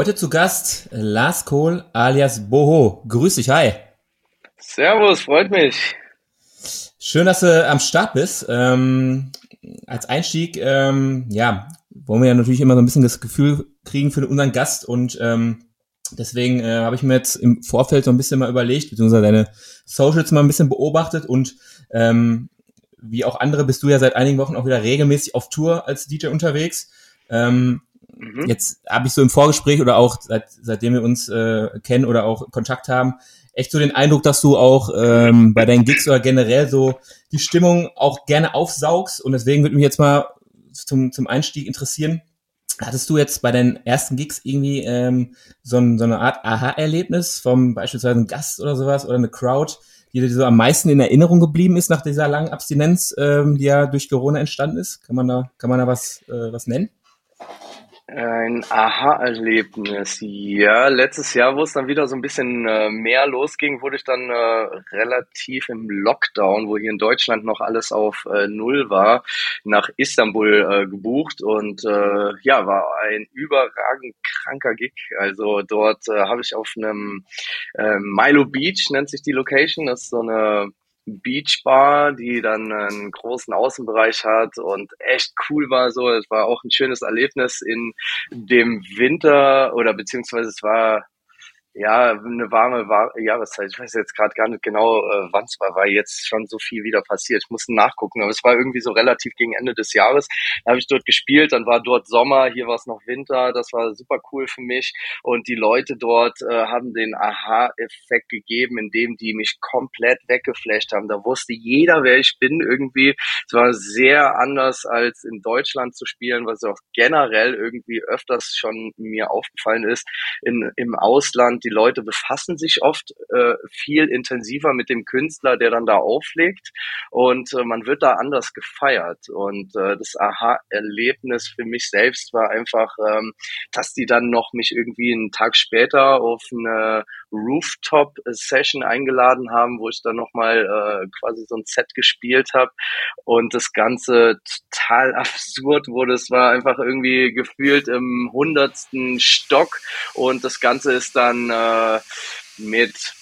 Heute zu Gast Lars Kohl alias Boho. Grüß dich, hi. Servus, freut mich. Schön, dass du am Start bist. Ähm, als Einstieg, ähm, ja, wollen wir ja natürlich immer so ein bisschen das Gefühl kriegen für unseren Gast und ähm, deswegen äh, habe ich mir jetzt im Vorfeld so ein bisschen mal überlegt, beziehungsweise deine Socials mal ein bisschen beobachtet und ähm, wie auch andere bist du ja seit einigen Wochen auch wieder regelmäßig auf Tour als DJ unterwegs. Ähm, Mhm. Jetzt habe ich so im Vorgespräch oder auch seit, seitdem wir uns äh, kennen oder auch Kontakt haben, echt so den Eindruck, dass du auch ähm, bei deinen Gigs oder generell so die Stimmung auch gerne aufsaugst. Und deswegen würde mich jetzt mal zum, zum Einstieg interessieren. Hattest du jetzt bei deinen ersten Gigs irgendwie ähm, so, ein, so eine Art Aha-Erlebnis vom beispielsweise einem Gast oder sowas oder eine Crowd, die dir so am meisten in Erinnerung geblieben ist nach dieser langen Abstinenz, ähm, die ja durch Corona entstanden ist? Kann man da, kann man da was, äh, was nennen? Ein Aha-Erlebnis. Ja, letztes Jahr, wo es dann wieder so ein bisschen äh, mehr losging, wurde ich dann äh, relativ im Lockdown, wo hier in Deutschland noch alles auf äh, Null war, nach Istanbul äh, gebucht und äh, ja, war ein überragend kranker Gig. Also dort äh, habe ich auf einem Milo Beach, nennt sich die Location, das ist so eine Beachbar, die dann einen großen Außenbereich hat und echt cool war so. Es war auch ein schönes Erlebnis in dem Winter oder beziehungsweise es war ja, eine warme Jahreszeit. Ich weiß jetzt gerade gar nicht genau, äh, wann es war, weil jetzt schon so viel wieder passiert. Ich muss nachgucken, aber es war irgendwie so relativ gegen Ende des Jahres. Da habe ich dort gespielt, dann war dort Sommer, hier war es noch Winter. Das war super cool für mich. Und die Leute dort äh, haben den Aha-Effekt gegeben, indem die mich komplett weggeflasht haben. Da wusste jeder, wer ich bin irgendwie. Es war sehr anders als in Deutschland zu spielen, was auch generell irgendwie öfters schon mir aufgefallen ist. In, Im Ausland und die Leute befassen sich oft äh, viel intensiver mit dem Künstler, der dann da auflegt. Und äh, man wird da anders gefeiert. Und äh, das Aha-Erlebnis für mich selbst war einfach, ähm, dass die dann noch mich irgendwie einen Tag später auf eine Rooftop-Session eingeladen haben, wo ich dann nochmal äh, quasi so ein Set gespielt habe und das Ganze total absurd wurde. Es war einfach irgendwie gefühlt im hundertsten Stock und das Ganze ist dann äh, mit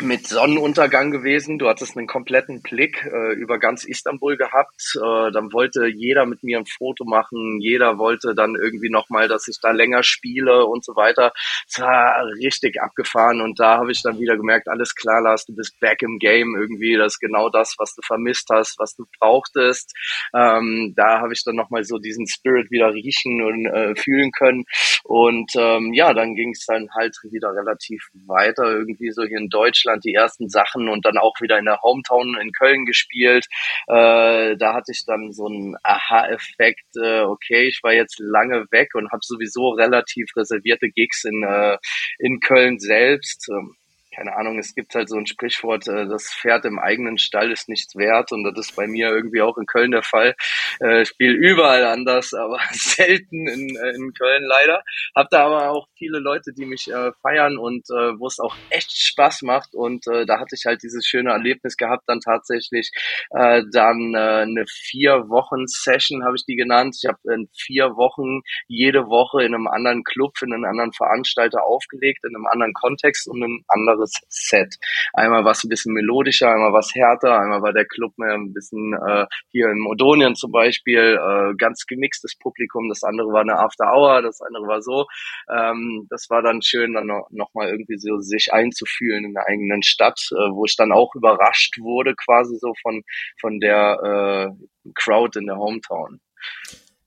mit Sonnenuntergang gewesen. Du hattest einen kompletten Blick äh, über ganz Istanbul gehabt. Äh, dann wollte jeder mit mir ein Foto machen. Jeder wollte dann irgendwie nochmal, dass ich da länger spiele und so weiter. Es war richtig abgefahren und da habe ich dann wieder gemerkt, alles klar, Lars, du bist back im Game irgendwie. Das ist genau das, was du vermisst hast, was du brauchtest. Ähm, da habe ich dann nochmal so diesen Spirit wieder riechen und äh, fühlen können. Und ähm, ja, dann ging es dann halt wieder relativ weiter irgendwie so hier in Deutschland Deutschland die ersten Sachen und dann auch wieder in der Hometown in Köln gespielt. Äh, da hatte ich dann so einen Aha-Effekt, äh, okay, ich war jetzt lange weg und habe sowieso relativ reservierte Gigs in, äh, in Köln selbst. Ähm, keine Ahnung, es gibt halt so ein Sprichwort, äh, das Pferd im eigenen Stall ist nichts wert und das ist bei mir irgendwie auch in Köln der Fall. Äh, spiele überall anders, aber selten in, äh, in Köln leider. Hab da aber auch viele Leute, die mich feiern und wo es auch echt Spaß macht und da hatte ich halt dieses schöne Erlebnis gehabt, dann tatsächlich dann eine vier Wochen Session habe ich die genannt. Ich habe in vier Wochen jede Woche in einem anderen Club, in einem anderen Veranstalter aufgelegt, in einem anderen Kontext und ein anderes anderes Set. Einmal war es ein bisschen melodischer, einmal war es härter, einmal war der Club mehr ein bisschen äh, hier in Modonien zum Beispiel äh, ganz gemixtes Publikum, das andere war eine After Hour, das andere war so. Ähm, das war dann schön, dann noch, noch mal irgendwie so sich einzufühlen in der eigenen Stadt, äh, wo ich dann auch überrascht wurde quasi so von von der äh, Crowd in der Hometown.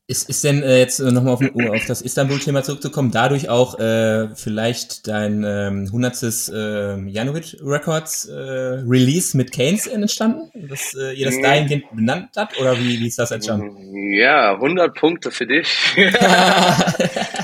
Ist, ist denn äh, jetzt nochmal auf, auf das Istanbul-Thema zurückzukommen, dadurch auch äh, vielleicht dein ähm, 100. Äh, Janowitz Records äh, Release mit Keynes entstanden? Dass äh, ihr das dahingehend benannt habt? Oder wie, wie ist das entstanden? Ja, 100 Punkte für dich.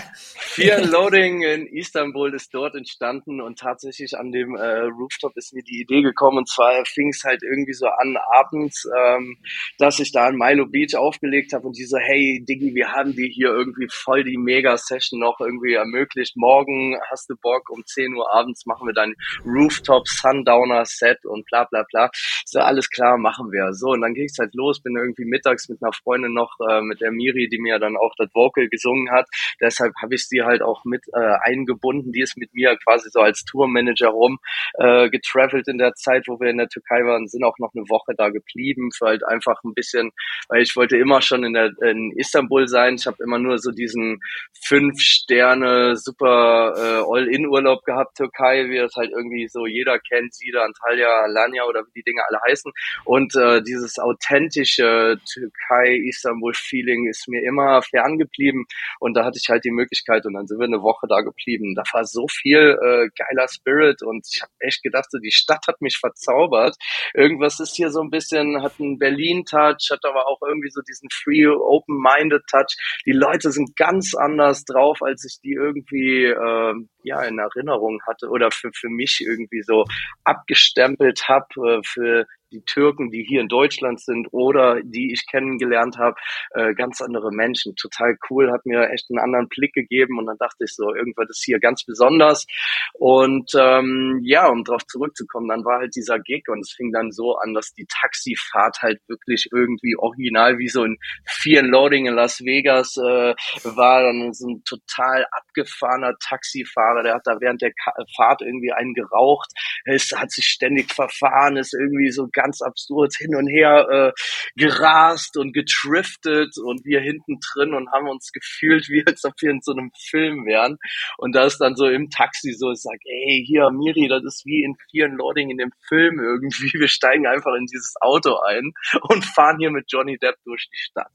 Fear Loading in Istanbul ist dort entstanden und tatsächlich an dem äh, Rooftop ist mir die Idee gekommen und zwar fing es halt irgendwie so an abends, ähm, dass ich da in Milo Beach aufgelegt habe und die so, hey Diggi, wir haben dir hier irgendwie voll die Mega-Session noch irgendwie ermöglicht. Morgen hast du Bock, um 10 Uhr abends machen wir dein Rooftop Sundowner Set und bla bla bla. So, alles klar, machen wir. So, und dann ging es halt los, bin irgendwie mittags mit einer Freundin noch, äh, mit der Miri, die mir dann auch das Vocal gesungen hat. Deshalb habe ich sie halt auch mit äh, eingebunden. Die ist mit mir quasi so als Tourmanager rum äh, getravelt in der Zeit, wo wir in der Türkei waren, sind auch noch eine Woche da geblieben, für halt einfach ein bisschen, weil ich wollte immer schon in, der, in Istanbul sein. Ich habe immer nur so diesen fünf Sterne super äh, All-In-Urlaub gehabt, Türkei, wie das halt irgendwie so jeder kennt, Sida, Antalya, Alanya oder wie die Dinge alle heißen. Und äh, dieses authentische Türkei-Istanbul-Feeling ist mir immer ferngeblieben. Und da hatte ich halt die Möglichkeit und dann sind wir eine Woche da geblieben. Da war so viel äh, geiler Spirit und ich habe echt gedacht, so, die Stadt hat mich verzaubert. Irgendwas ist hier so ein bisschen, hat einen Berlin-Touch, hat aber auch irgendwie so diesen free, open-minded Touch. Die Leute sind ganz anders drauf, als ich die irgendwie äh, ja in Erinnerung hatte oder für, für mich irgendwie so abgestempelt habe äh, für die Türken, die hier in Deutschland sind oder die ich kennengelernt habe, äh, ganz andere Menschen. Total cool, hat mir echt einen anderen Blick gegeben und dann dachte ich so, irgendwas ist hier ganz besonders. Und ähm, ja, um darauf zurückzukommen, dann war halt dieser Gig und es fing dann so an, dass die Taxifahrt halt wirklich irgendwie original wie so ein Fear Loading in Las Vegas äh, war. Dann so ein total abgefahrener Taxifahrer, der hat da während der Fahrt irgendwie einen geraucht, es hat sich ständig verfahren, ist irgendwie so absurd hin und her äh, gerast und getriftet und wir hinten drin und haben uns gefühlt, wie als ob wir in so einem Film wären. Und da ist dann so im Taxi so, ich sag, ey, hier, Miri, das ist wie in Fear Loading in dem Film irgendwie. Wir steigen einfach in dieses Auto ein und fahren hier mit Johnny Depp durch die Stadt.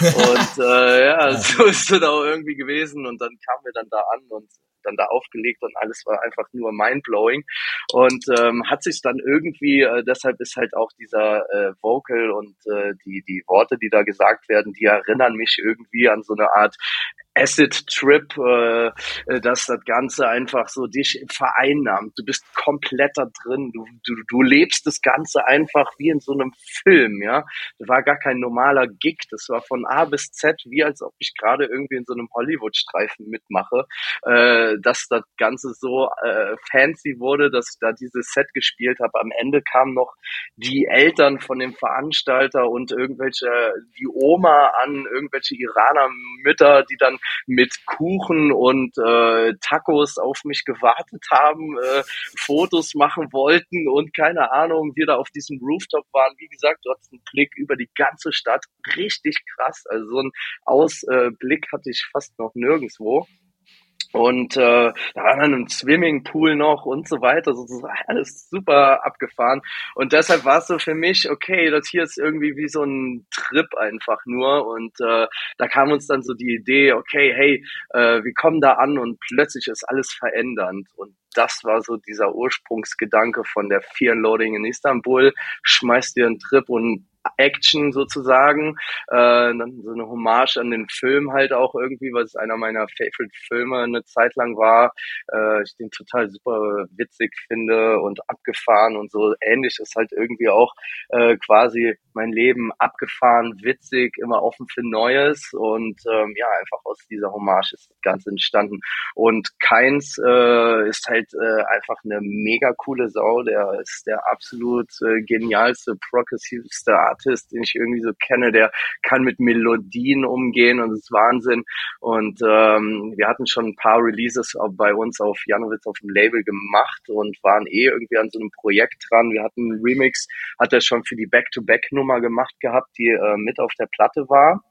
Und äh, ja, so ist es auch irgendwie gewesen. Und dann kamen wir dann da an und dann da aufgelegt und alles war einfach nur mindblowing. Und ähm, hat sich dann irgendwie, äh, deshalb ist halt auch dieser äh, Vocal und äh, die, die Worte, die da gesagt werden, die erinnern mich irgendwie an so eine Art Acid-Trip, äh, äh, dass das Ganze einfach so dich vereinnahmt. Du bist komplett da drin. Du, du, du lebst das Ganze einfach wie in so einem Film, ja. Das war gar kein normaler Gig. Das war von A bis Z, wie als ob ich gerade irgendwie in so einem Hollywood-Streifen mitmache. Äh, dass das Ganze so äh, fancy wurde, dass ich da dieses Set gespielt habe. Am Ende kamen noch die Eltern von dem Veranstalter und irgendwelche, die Oma an, irgendwelche Iraner-Mütter, die dann mit Kuchen und äh, Tacos auf mich gewartet haben, äh, Fotos machen wollten und keine Ahnung, wir da auf diesem Rooftop waren. Wie gesagt, du hattest einen Blick über die ganze Stadt. Richtig krass. Also so einen Ausblick hatte ich fast noch nirgendwo. Und äh, da war dann ein Swimmingpool noch und so weiter. So, so alles super abgefahren. Und deshalb war es so für mich, okay, das hier ist irgendwie wie so ein Trip einfach nur. Und äh, da kam uns dann so die Idee, okay, hey, äh, wir kommen da an und plötzlich ist alles verändernd. Und das war so dieser Ursprungsgedanke von der Fear Loading in Istanbul. Schmeißt dir einen Trip und Action sozusagen. Äh, so eine Hommage an den Film halt auch irgendwie, es einer meiner Favorite Filme eine Zeit lang war. Äh, ich den total super witzig finde und abgefahren und so ähnlich ist halt irgendwie auch äh, quasi mein Leben abgefahren, witzig, immer offen für Neues und ähm, ja, einfach aus dieser Hommage ist das Ganze entstanden. Und Keins äh, ist halt äh, einfach eine mega coole Sau, der ist der absolut äh, genialste, progressivste Artist, den ich irgendwie so kenne, der kann mit Melodien umgehen und das ist Wahnsinn. Und ähm, wir hatten schon ein paar Releases bei uns auf Janowitz auf dem Label gemacht und waren eh irgendwie an so einem Projekt dran. Wir hatten einen Remix, hat er schon für die Back-to-Back-Nummer gemacht gehabt, die äh, mit auf der Platte war.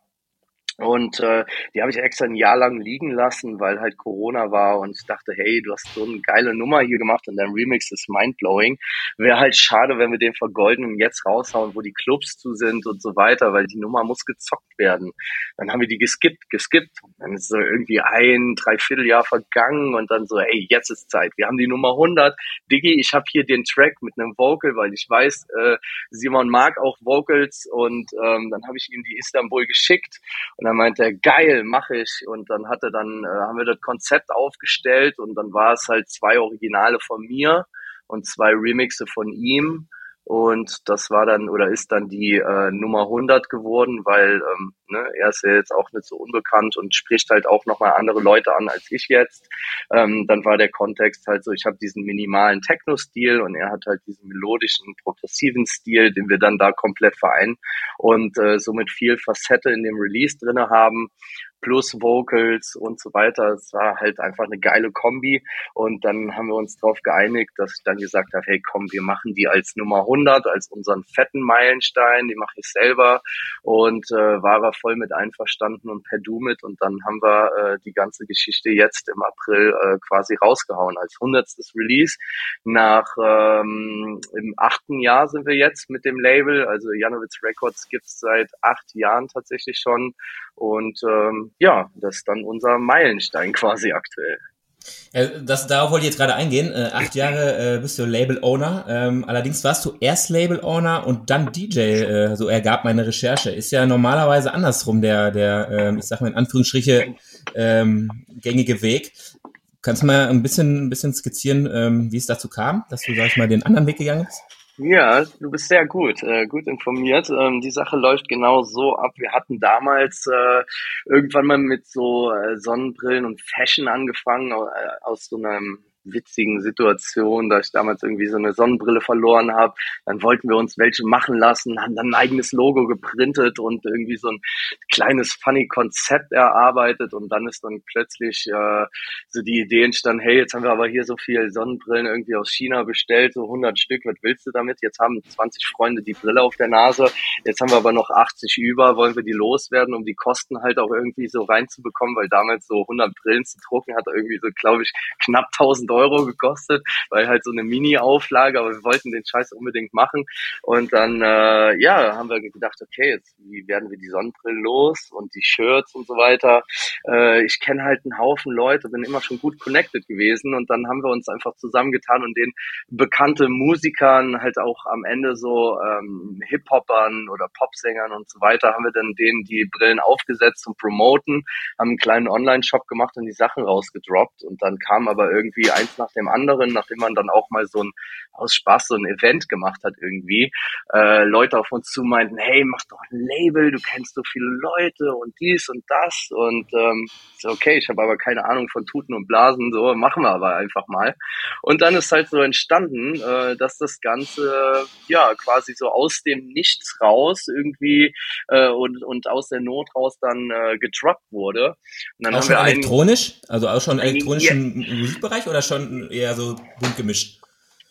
Und äh, die habe ich extra ein Jahr lang liegen lassen, weil halt Corona war und ich dachte, hey, du hast so eine geile Nummer hier gemacht und dein Remix ist mindblowing. Wäre halt schade, wenn wir den vergolden und jetzt raushauen, wo die Clubs zu sind und so weiter, weil die Nummer muss gezockt werden. Dann haben wir die geskippt, geskippt. Dann ist so irgendwie ein, dreiviertel Jahr vergangen und dann so, hey, jetzt ist Zeit. Wir haben die Nummer 100. Diggi, ich habe hier den Track mit einem Vocal, weil ich weiß, äh, Simon mag auch Vocals und ähm, dann habe ich ihm die Istanbul geschickt Und dann meinte er, geil, mache ich. Und dann hatte dann, äh, haben wir das Konzept aufgestellt und dann war es halt zwei Originale von mir und zwei Remixe von ihm. Und das war dann oder ist dann die äh, Nummer 100 geworden, weil ähm, ne, er ist ja jetzt auch nicht so unbekannt und spricht halt auch nochmal andere Leute an als ich jetzt. Ähm, dann war der Kontext halt so, ich habe diesen minimalen Techno-Stil und er hat halt diesen melodischen, progressiven Stil, den wir dann da komplett vereinen und äh, somit viel Facette in dem Release drinne haben plus Vocals und so weiter. Es war halt einfach eine geile Kombi. Und dann haben wir uns darauf geeinigt, dass ich dann gesagt habe, hey komm, wir machen die als Nummer 100, als unseren fetten Meilenstein. Die mache ich selber. Und äh, war er voll mit einverstanden und per Du mit. Und dann haben wir äh, die ganze Geschichte jetzt im April äh, quasi rausgehauen als hundertstes Release. Nach ähm, im achten Jahr sind wir jetzt mit dem Label. Also Janowitz Records gibt's seit acht Jahren tatsächlich schon. Und ähm, ja, das ist dann unser Meilenstein quasi aktuell. Das, darauf wollte ich jetzt gerade eingehen. Äh, acht Jahre äh, bist du Label-Owner. Ähm, allerdings warst du erst Label-Owner und dann DJ, äh, so ergab meine Recherche. Ist ja normalerweise andersrum der, der ähm, ich sag mal in Anführungsstriche, ähm, gängige Weg. Kannst du mal ein bisschen, ein bisschen skizzieren, ähm, wie es dazu kam, dass du, sag ich mal, den anderen Weg gegangen bist? Ja, du bist sehr gut, äh, gut informiert. Ähm, die Sache läuft genau so ab. Wir hatten damals äh, irgendwann mal mit so äh, Sonnenbrillen und Fashion angefangen, äh, aus so einem witzigen Situation, da ich damals irgendwie so eine Sonnenbrille verloren habe. Dann wollten wir uns welche machen lassen, haben dann ein eigenes Logo geprintet und irgendwie so ein kleines funny Konzept erarbeitet und dann ist dann plötzlich äh, so die Idee entstanden, hey, jetzt haben wir aber hier so viele Sonnenbrillen irgendwie aus China bestellt, so 100 Stück, was willst du damit? Jetzt haben 20 Freunde die Brille auf der Nase, jetzt haben wir aber noch 80 über, wollen wir die loswerden, um die Kosten halt auch irgendwie so reinzubekommen, weil damals so 100 Brillen zu drucken hat irgendwie so, glaube ich, knapp 1000 Euro gekostet, weil halt so eine Mini-Auflage, aber wir wollten den Scheiß unbedingt machen. Und dann, äh, ja, haben wir gedacht, okay, jetzt wie werden wir die Sonnenbrillen los und die Shirts und so weiter. Äh, ich kenne halt einen Haufen Leute, bin immer schon gut connected gewesen und dann haben wir uns einfach zusammengetan und den bekannte Musikern halt auch am Ende so ähm, Hip-Hopern oder Popsängern und so weiter, haben wir dann denen die Brillen aufgesetzt zum Promoten, haben einen kleinen Online-Shop gemacht und die Sachen rausgedroppt und dann kam aber irgendwie ein eins nach dem anderen, nachdem man dann auch mal so ein aus Spaß so ein Event gemacht hat irgendwie, äh, Leute auf uns zu meinten, hey, mach doch ein Label, du kennst so viele Leute und dies und das und ähm, so, okay, ich habe aber keine Ahnung von Tuten und Blasen, so machen wir aber einfach mal. Und dann ist halt so entstanden, äh, dass das Ganze ja quasi so aus dem Nichts raus irgendwie äh, und, und aus der Not raus dann äh, gedroppt wurde. Und dann auch haben schon wir elektronisch? Also auch schon elektronischen ja. Musikbereich oder schon eher so bunt gemischt?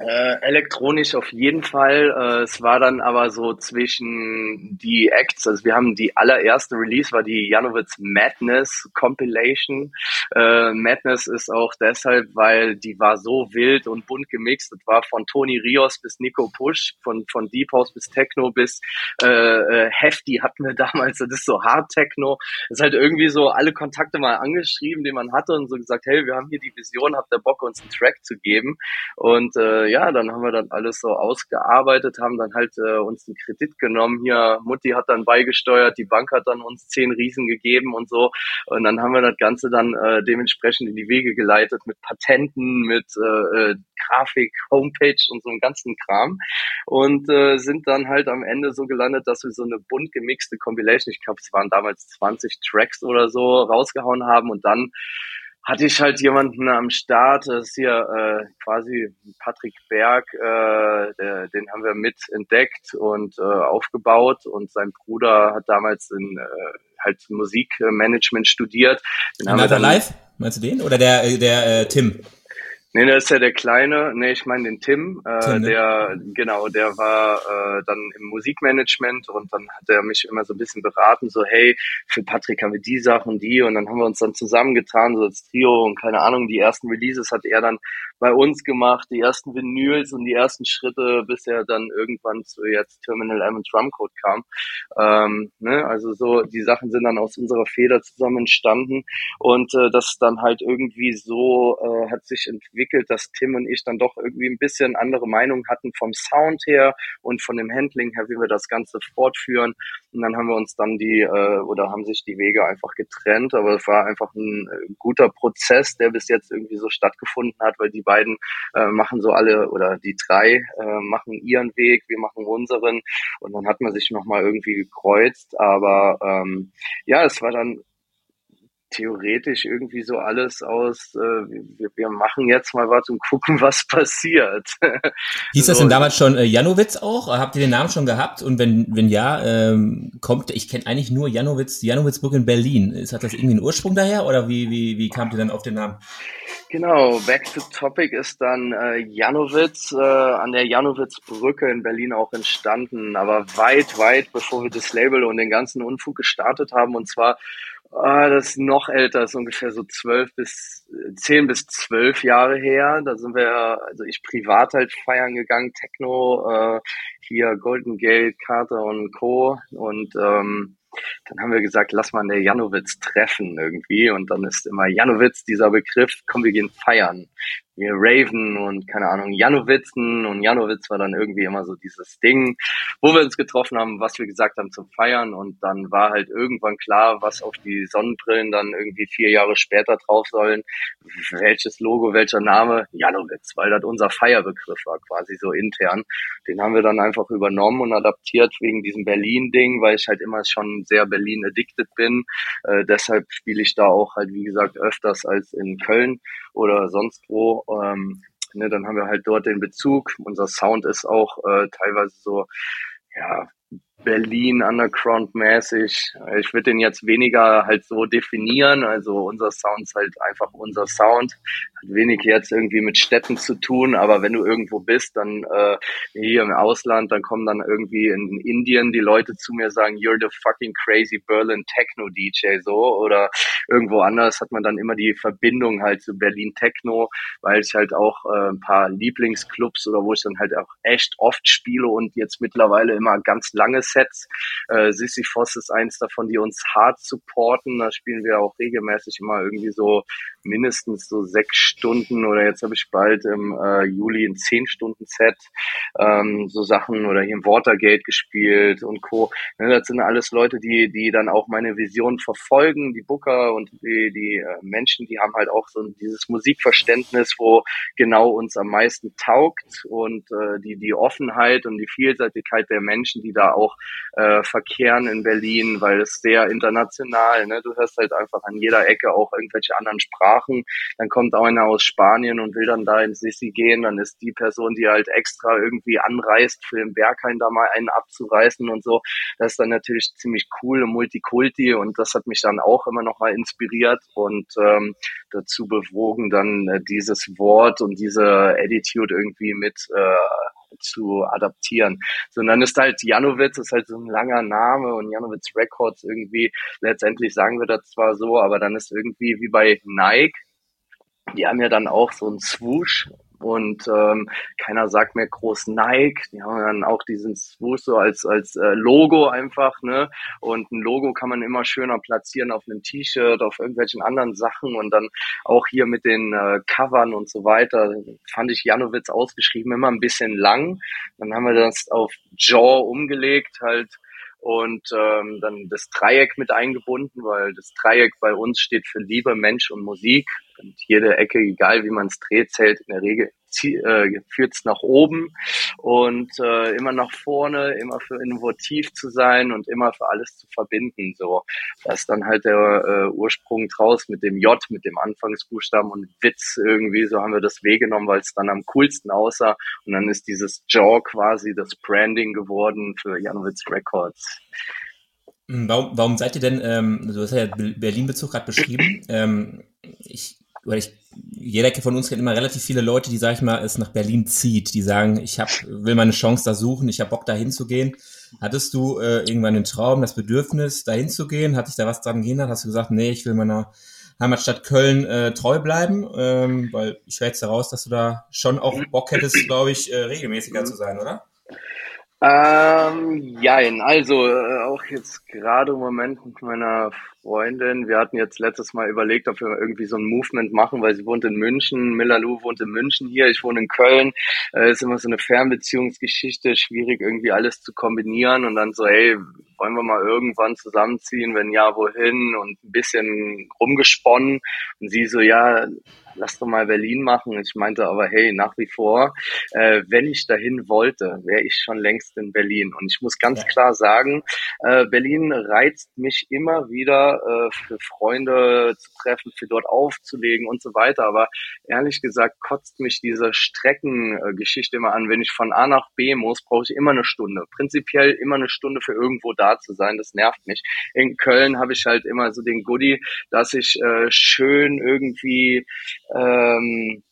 Äh, elektronisch auf jeden Fall. Äh, es war dann aber so zwischen die Acts, also wir haben die allererste Release, war die Janowitz Madness Compilation. Äh, Madness ist auch deshalb, weil die war so wild und bunt gemixt. Das war von Tony Rios bis Nico Push, von, von Deep House bis Techno bis äh, äh, Hefty hatten wir damals. Das ist so Hard Techno. Das ist halt irgendwie so alle Kontakte mal angeschrieben, die man hatte und so gesagt, hey, wir haben hier die Vision, habt ihr Bock, uns einen Track zu geben? Und äh, ja, dann haben wir dann alles so ausgearbeitet, haben dann halt äh, uns einen Kredit genommen. Hier, Mutti hat dann beigesteuert, die Bank hat dann uns zehn Riesen gegeben und so. Und dann haben wir das Ganze dann äh, dementsprechend in die Wege geleitet mit Patenten, mit äh, äh Grafik, Homepage und so einem ganzen Kram. Und äh, sind dann halt am Ende so gelandet, dass wir so eine bunt gemixte Compilation, ich glaube, es waren damals 20 Tracks oder so, rausgehauen haben und dann hatte ich halt jemanden am Start, das ist hier äh, quasi Patrick Berg, äh, der, den haben wir mit entdeckt und äh, aufgebaut und sein Bruder hat damals in äh, halt Musikmanagement studiert. Den haben wir dann, live? Meinst du den? Oder der, äh, der äh, Tim? Nee, das ist ja der Kleine. Nee, ich meine den Tim. Äh, Tim ne? Der, genau, der war äh, dann im Musikmanagement und dann hat er mich immer so ein bisschen beraten, so hey, für Patrick haben wir die Sachen, die und dann haben wir uns dann zusammengetan, so als Trio und keine Ahnung, die ersten Releases hat er dann bei uns gemacht, die ersten Vinyls und die ersten Schritte, bis er dann irgendwann zu jetzt Terminal M und Drumcode kam. Ähm, ne? Also so, die Sachen sind dann aus unserer Feder zusammen entstanden und äh, das dann halt irgendwie so äh, hat sich entwickelt entwickelt, dass Tim und ich dann doch irgendwie ein bisschen andere Meinung hatten vom Sound her und von dem Handling her, wie wir das Ganze fortführen. Und dann haben wir uns dann die, äh, oder haben sich die Wege einfach getrennt. Aber es war einfach ein äh, guter Prozess, der bis jetzt irgendwie so stattgefunden hat, weil die beiden äh, machen so alle, oder die drei äh, machen ihren Weg, wir machen unseren. Und dann hat man sich nochmal irgendwie gekreuzt. Aber ähm, ja, es war dann theoretisch irgendwie so alles aus, äh, wir, wir machen jetzt mal was und gucken, was passiert. Hieß so. das denn damals schon äh, Janowitz auch? Habt ihr den Namen schon gehabt? Und wenn, wenn ja, ähm, kommt, ich kenne eigentlich nur Janowitz, Janowitzburg in Berlin. Ist, hat das irgendwie einen Ursprung daher oder wie, wie, wie kamt ihr dann auf den Namen? Genau, Back to Topic ist dann äh, Janowitz äh, an der Janowitzbrücke in Berlin auch entstanden, aber weit, weit bevor wir das Label und den ganzen Unfug gestartet haben. Und zwar Ah, das ist noch älter, ist ungefähr so zwölf bis zehn bis zwölf Jahre her. Da sind wir, also ich privat halt feiern gegangen, Techno, äh, hier Golden Gate, Carter und Co. Und ähm, dann haben wir gesagt, lass mal der Janowitz treffen irgendwie. Und dann ist immer Janowitz dieser Begriff, komm, wir gehen feiern Raven und keine Ahnung, Janowitzen und Janowitz war dann irgendwie immer so dieses Ding, wo wir uns getroffen haben, was wir gesagt haben zum Feiern und dann war halt irgendwann klar, was auf die Sonnenbrillen dann irgendwie vier Jahre später drauf sollen, welches Logo, welcher Name, Janowitz, weil das unser Feierbegriff war quasi so intern. Den haben wir dann einfach übernommen und adaptiert wegen diesem Berlin-Ding, weil ich halt immer schon sehr Berlin-addicted bin. Äh, deshalb spiele ich da auch halt, wie gesagt, öfters als in Köln oder sonst wo. Ähm, ne, dann haben wir halt dort den Bezug. Unser Sound ist auch äh, teilweise so, ja, Berlin Underground-mäßig. Ich würde den jetzt weniger halt so definieren. Also unser Sound ist halt einfach unser Sound. Hat wenig jetzt irgendwie mit Städten zu tun, aber wenn du irgendwo bist, dann äh, hier im Ausland, dann kommen dann irgendwie in Indien die Leute zu mir sagen, you're the fucking crazy Berlin Techno DJ so oder irgendwo anders hat man dann immer die Verbindung halt zu Berlin Techno, weil ich halt auch äh, ein paar Lieblingsclubs oder wo ich dann halt auch echt oft spiele und jetzt mittlerweile immer ganz langes Sets. Äh, Sisyphos ist eins davon, die uns hart supporten. Da spielen wir auch regelmäßig immer irgendwie so mindestens so sechs Stunden oder jetzt habe ich bald im äh, Juli ein zehn Stunden Set, ähm, so Sachen oder hier im Watergate gespielt und Co. Ne, das sind alles Leute, die, die dann auch meine Vision verfolgen, die Booker und die, die äh, Menschen, die haben halt auch so dieses Musikverständnis, wo genau uns am meisten taugt und äh, die, die Offenheit und die Vielseitigkeit der Menschen, die da auch äh, verkehren in Berlin, weil es sehr international, ne? du hörst halt einfach an jeder Ecke auch irgendwelche anderen Sprachen, dann kommt auch einer aus Spanien und will dann da ins Sissi gehen, dann ist die Person, die halt extra irgendwie anreist, für den Berghain da mal einen abzureißen und so, das ist dann natürlich ziemlich cool und Multikulti und das hat mich dann auch immer noch mal inspiriert und ähm, dazu bewogen, dann äh, dieses Wort und diese Attitude irgendwie mit äh, zu adaptieren. Sondern ist halt Janowitz, ist halt so ein langer Name und Janowitz Records irgendwie, letztendlich sagen wir das zwar so, aber dann ist irgendwie wie bei Nike, die haben ja dann auch so ein Swoosh und ähm, keiner sagt mehr groß Nike. Die haben dann auch diesen Swoosh so als als äh, Logo einfach, ne? Und ein Logo kann man immer schöner platzieren auf einem T-Shirt, auf irgendwelchen anderen Sachen und dann auch hier mit den äh, Covern und so weiter. Fand ich Janowitz ausgeschrieben immer ein bisschen lang. Dann haben wir das auf Jaw umgelegt, halt und ähm, dann das Dreieck mit eingebunden, weil das Dreieck bei uns steht für Liebe, Mensch und Musik. Und jede Ecke, egal wie man es dreht, zählt in der Regel äh, führt es nach oben und äh, immer nach vorne, immer für innovativ zu sein und immer für alles zu verbinden. So, das ist dann halt der äh, Ursprung draus mit dem J, mit dem Anfangsbuchstaben und Witz irgendwie. So haben wir das W genommen, weil es dann am coolsten aussah. Und dann ist dieses Jaw quasi das Branding geworden für Janowitz Records. Warum, warum seid ihr denn, ähm, du hast ja Berlin-Bezug gerade beschrieben, ähm, ich weil ich, jeder von uns kennt immer relativ viele Leute, die, sag ich mal, es nach Berlin zieht, die sagen, ich hab, will meine Chance da suchen, ich habe Bock da hinzugehen. Hattest du äh, irgendwann den Traum, das Bedürfnis, da hinzugehen? Hat dich da was dran gehindert? Hast du gesagt, nee, ich will meiner Heimatstadt Köln äh, treu bleiben? Ähm, weil ich höre jetzt daraus, dass du da schon auch Bock hättest, glaube ich, äh, regelmäßiger zu sein, oder? Ähm, jein, also äh, auch jetzt gerade im Moment mit meiner Freundin. Wir hatten jetzt letztes Mal überlegt, ob wir irgendwie so ein Movement machen, weil sie wohnt in München, Millalou wohnt in München hier, ich wohne in Köln. Äh, ist immer so eine Fernbeziehungsgeschichte, schwierig irgendwie alles zu kombinieren und dann so, hey, wollen wir mal irgendwann zusammenziehen? Wenn ja, wohin? Und ein bisschen rumgesponnen. Und sie so, ja, lass doch mal Berlin machen. Ich meinte aber, hey, nach wie vor, äh, wenn ich dahin wollte, wäre ich schon längst in Berlin. Und ich muss ganz ja. klar sagen, äh, Berlin reizt mich immer wieder äh, für Freunde zu treffen, für dort aufzulegen und so weiter. Aber ehrlich gesagt kotzt mich diese Streckengeschichte immer an. Wenn ich von A nach B muss, brauche ich immer eine Stunde. Prinzipiell immer eine Stunde für irgendwo da zu sein. Das nervt mich. In Köln habe ich halt immer so den Goodie, dass ich äh, schön irgendwie ähm,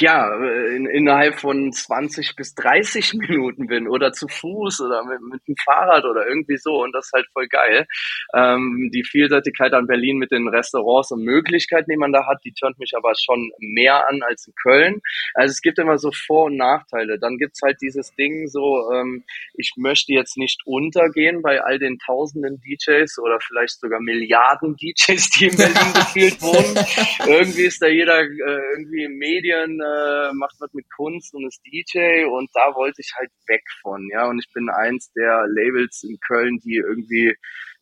ja, in, innerhalb von 20 bis 30 Minuten bin oder zu Fuß oder mit, mit dem Fahrrad oder irgendwie so und das ist halt voll geil. Ähm, die Vielseitigkeit an Berlin mit den Restaurants und Möglichkeiten, die man da hat, die tönt mich aber schon mehr an als in Köln. Also es gibt immer so Vor- und Nachteile. Dann gibt's halt dieses Ding so, ähm, ich möchte jetzt nicht untergehen bei all den tausenden DJs oder vielleicht sogar Milliarden DJs, die in Berlin gefühlt wohnen. irgendwie ist da jeder äh, irgendwie in Medien äh, macht was mit Kunst und ist DJ und da wollte ich halt weg von, ja. Und ich bin eins der Labels in Köln, die irgendwie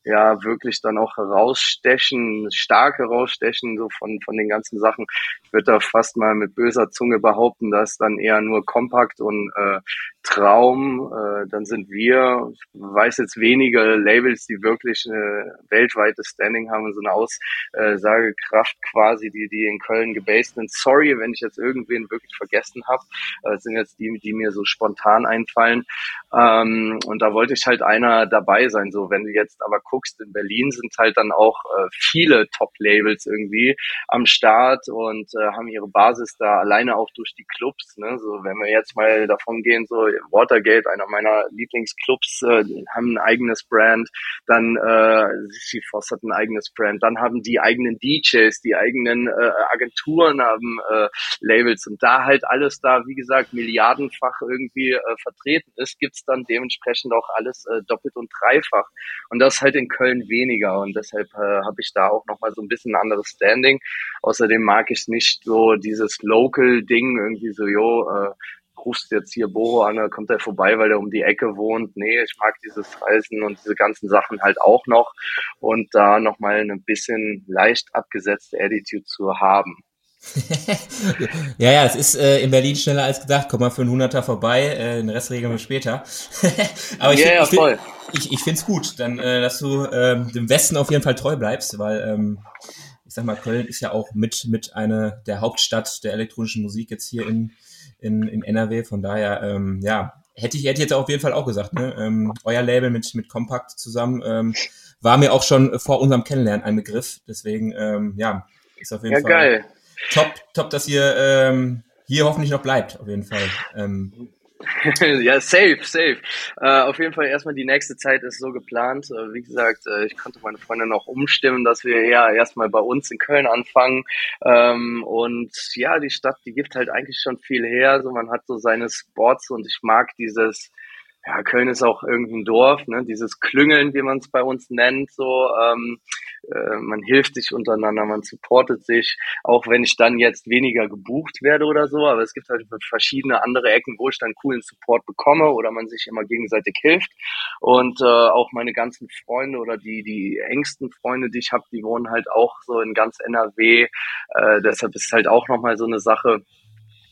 ja wirklich dann auch herausstechen, stark herausstechen, so von, von den ganzen Sachen. Ich würde da fast mal mit böser Zunge behaupten, dass dann eher nur kompakt und äh, Traum. Äh, dann sind wir, ich weiß jetzt wenige Labels, die wirklich eine weltweite Standing haben so eine Aussagekraft quasi, die, die in Köln gebased sind. Sorry, wenn ich jetzt irgendwen wirklich vergessen habe. Äh, sind jetzt die, die mir so spontan einfallen. Ähm, und da wollte ich halt einer dabei sein. So, wenn du jetzt aber guckst, in Berlin sind halt dann auch äh, viele Top-Labels irgendwie am Start und äh, haben ihre Basis da alleine auch durch die Clubs. Ne? So, wenn wir jetzt mal davon gehen, so Watergate, einer meiner Lieblingsclubs, äh, haben ein eigenes Brand, dann äh, Foss hat ein eigenes Brand, dann haben die eigenen DJs, die eigenen äh, Agenturen haben äh, Labels und da halt alles da, wie gesagt, milliardenfach irgendwie äh, vertreten ist, gibt's dann dementsprechend auch alles äh, doppelt und dreifach. Und das halt in Köln weniger und deshalb äh, habe ich da auch nochmal so ein bisschen ein anderes Standing. Außerdem mag ich nicht so dieses Local-Ding, irgendwie so, jo, äh, rufst jetzt hier Boro an, da kommt er vorbei, weil er um die Ecke wohnt. Nee, ich mag dieses Reisen und diese ganzen Sachen halt auch noch und da nochmal ein bisschen leicht abgesetzte Attitude zu haben. ja, ja, es ist äh, in Berlin schneller als gedacht. Komm mal für einen Hunderter vorbei, äh, den Rest regeln wir später. Aber ich, yeah, find, ja, ich, ich, ich finde es gut, dann, äh, dass du äh, dem Westen auf jeden Fall treu bleibst, weil ähm, ich sag mal, Köln ist ja auch mit, mit einer der Hauptstadt der elektronischen Musik jetzt hier in, in, in NRW. Von daher, ähm, ja, hätte ich, hätte ich jetzt auf jeden Fall auch gesagt, ne? Ähm, euer Label mit, mit Compact zusammen ähm, war mir auch schon vor unserem Kennenlernen ein Begriff. Deswegen, ähm, ja, ist auf jeden ja, Fall geil. Top, top, dass ihr ähm, hier hoffentlich noch bleibt, auf jeden Fall. Ähm, ja, safe, safe. Äh, auf jeden Fall erstmal die nächste Zeit ist so geplant. Äh, wie gesagt, äh, ich konnte meine Freundin auch umstimmen, dass wir ja erstmal bei uns in Köln anfangen. Ähm, und ja, die Stadt, die gibt halt eigentlich schon viel her. So, man hat so seine Spots und ich mag dieses ja, Köln ist auch irgendwie ein Dorf, ne? dieses Klüngeln, wie man es bei uns nennt, so, ähm, äh, man hilft sich untereinander, man supportet sich, auch wenn ich dann jetzt weniger gebucht werde oder so, aber es gibt halt verschiedene andere Ecken, wo ich dann coolen Support bekomme oder man sich immer gegenseitig hilft und äh, auch meine ganzen Freunde oder die, die engsten Freunde, die ich habe, die wohnen halt auch so in ganz NRW, äh, deshalb ist es halt auch nochmal so eine Sache,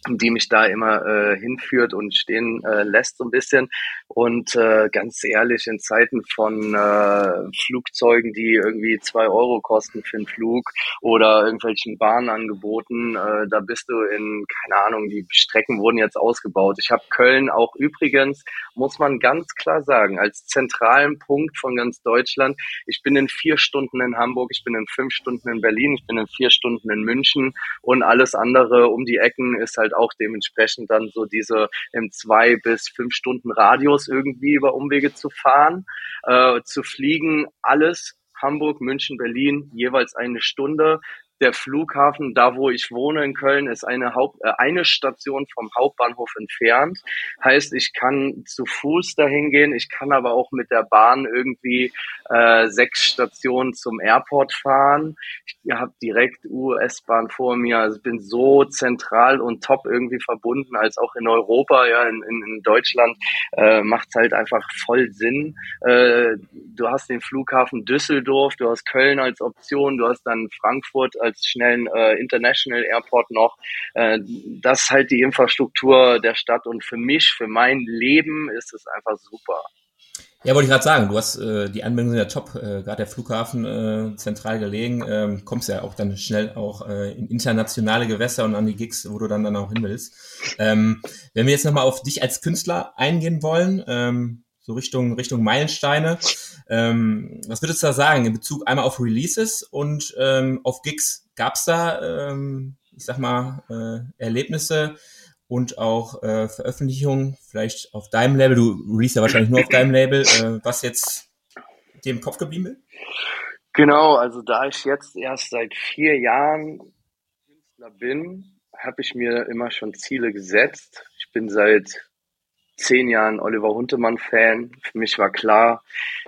die mich da immer äh, hinführt und stehen äh, lässt so ein bisschen. Und äh, ganz ehrlich, in Zeiten von äh, Flugzeugen, die irgendwie zwei Euro kosten für einen Flug oder irgendwelchen Bahnangeboten, äh, da bist du in, keine Ahnung, die Strecken wurden jetzt ausgebaut. Ich habe Köln auch übrigens, muss man ganz klar sagen, als zentralen Punkt von ganz Deutschland. Ich bin in vier Stunden in Hamburg, ich bin in fünf Stunden in Berlin, ich bin in vier Stunden in München und alles andere um die Ecken ist halt halt auch dementsprechend dann so diese im zwei bis fünf Stunden Radius irgendwie über Umwege zu fahren, äh, zu fliegen, alles Hamburg, München, Berlin, jeweils eine Stunde der Flughafen, da wo ich wohne in Köln, ist eine Haupt, äh, eine Station vom Hauptbahnhof entfernt. Heißt, ich kann zu Fuß dahin gehen, ich kann aber auch mit der Bahn irgendwie äh, sechs Stationen zum Airport fahren. Ich habe direkt US-Bahn vor mir, also bin so zentral und top irgendwie verbunden, als auch in Europa, ja, in, in, in Deutschland äh, macht es halt einfach voll Sinn. Äh, du hast den Flughafen Düsseldorf, du hast Köln als Option, du hast dann Frankfurt als schnellen äh, International Airport noch. Äh, das ist halt die Infrastruktur der Stadt und für mich, für mein Leben ist es einfach super. Ja, wollte ich gerade sagen, du hast äh, die Anbindung sind ja top, äh, gerade der Flughafen äh, zentral gelegen, ähm, kommst ja auch dann schnell auch äh, in internationale Gewässer und an die Gigs, wo du dann dann auch hin willst. Ähm, wenn wir jetzt nochmal auf dich als Künstler eingehen wollen, ähm, so Richtung Richtung Meilensteine, ähm, was würdest du da sagen in Bezug einmal auf Releases und ähm, auf Gigs? Gab es da, ähm, ich sag mal, äh, Erlebnisse, und auch äh, Veröffentlichungen, vielleicht auf deinem Label, du release ja wahrscheinlich nur auf deinem Label, äh, was jetzt dir im Kopf geblieben ist? Genau, also da ich jetzt erst seit vier Jahren Künstler bin, habe ich mir immer schon Ziele gesetzt. Ich bin seit zehn Jahren Oliver Huntemann-Fan. Für mich war klar,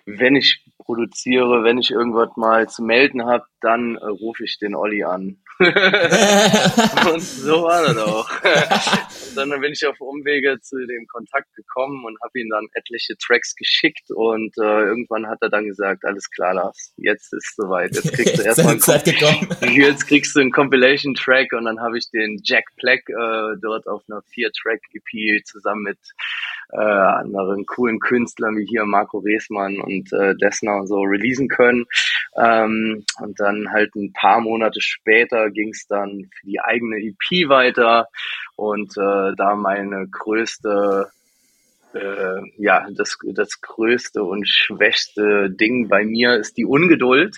wenn ich produziere, wenn ich irgendwas mal zu melden habe, dann äh, rufe ich den Olli an. und so war das auch. dann bin ich auf Umwege zu dem Kontakt gekommen und habe ihm dann etliche Tracks geschickt und äh, irgendwann hat er dann gesagt, alles klar, Lars, jetzt ist soweit. Jetzt kriegst du erstmal jetzt kriegst du einen Compilation Track und dann habe ich den Jack Black äh, dort auf einer vier Track EP zusammen mit äh, anderen coolen Künstlern wie hier Marco Reesmann und äh, Dessner und so releasen können. Ähm, und dann halt ein paar Monate später ging es dann für die eigene EP weiter und äh, da meine größte äh, ja, das, das größte und schwächste Ding bei mir ist die Ungeduld.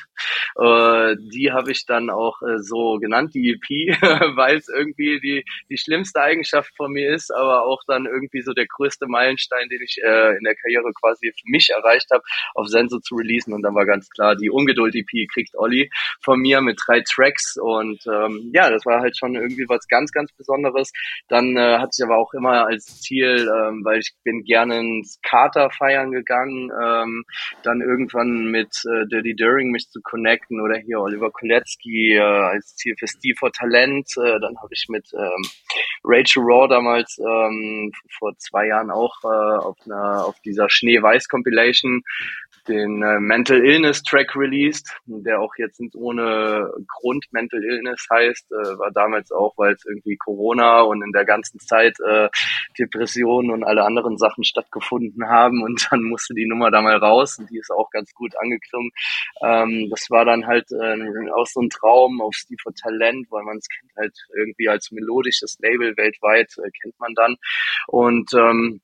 Äh, die habe ich dann auch äh, so genannt, die EP, weil es irgendwie die, die schlimmste Eigenschaft von mir ist, aber auch dann irgendwie so der größte Meilenstein, den ich äh, in der Karriere quasi für mich erreicht habe, auf Senso zu releasen. Und dann war ganz klar, die Ungeduld-EP kriegt Olli von mir mit drei Tracks. Und ähm, ja, das war halt schon irgendwie was ganz, ganz Besonderes. Dann äh, hatte ich aber auch immer als Ziel, ähm, weil ich bin gerne ins Kater feiern gegangen, ähm, dann irgendwann mit äh, Dirty During mich zu connecten oder hier Oliver Kolecki äh, als Ziel für Steve for Talent. Äh, dann habe ich mit ähm, Rachel Raw damals ähm, vor zwei Jahren auch äh, auf, einer, auf dieser Schnee-Weiß-Compilation den äh, Mental Illness Track released, der auch jetzt nicht ohne Grund Mental Illness heißt, äh, war damals auch, weil es irgendwie Corona und in der ganzen Zeit äh, Depressionen und alle anderen Sachen stattgefunden haben und dann musste die Nummer da mal raus und die ist auch ganz gut angeklungen. Ähm, das war dann halt äh, auch so ein Traum auf Steve for Talent, weil man es kennt halt irgendwie als melodisches Label weltweit, äh, kennt man dann und ähm,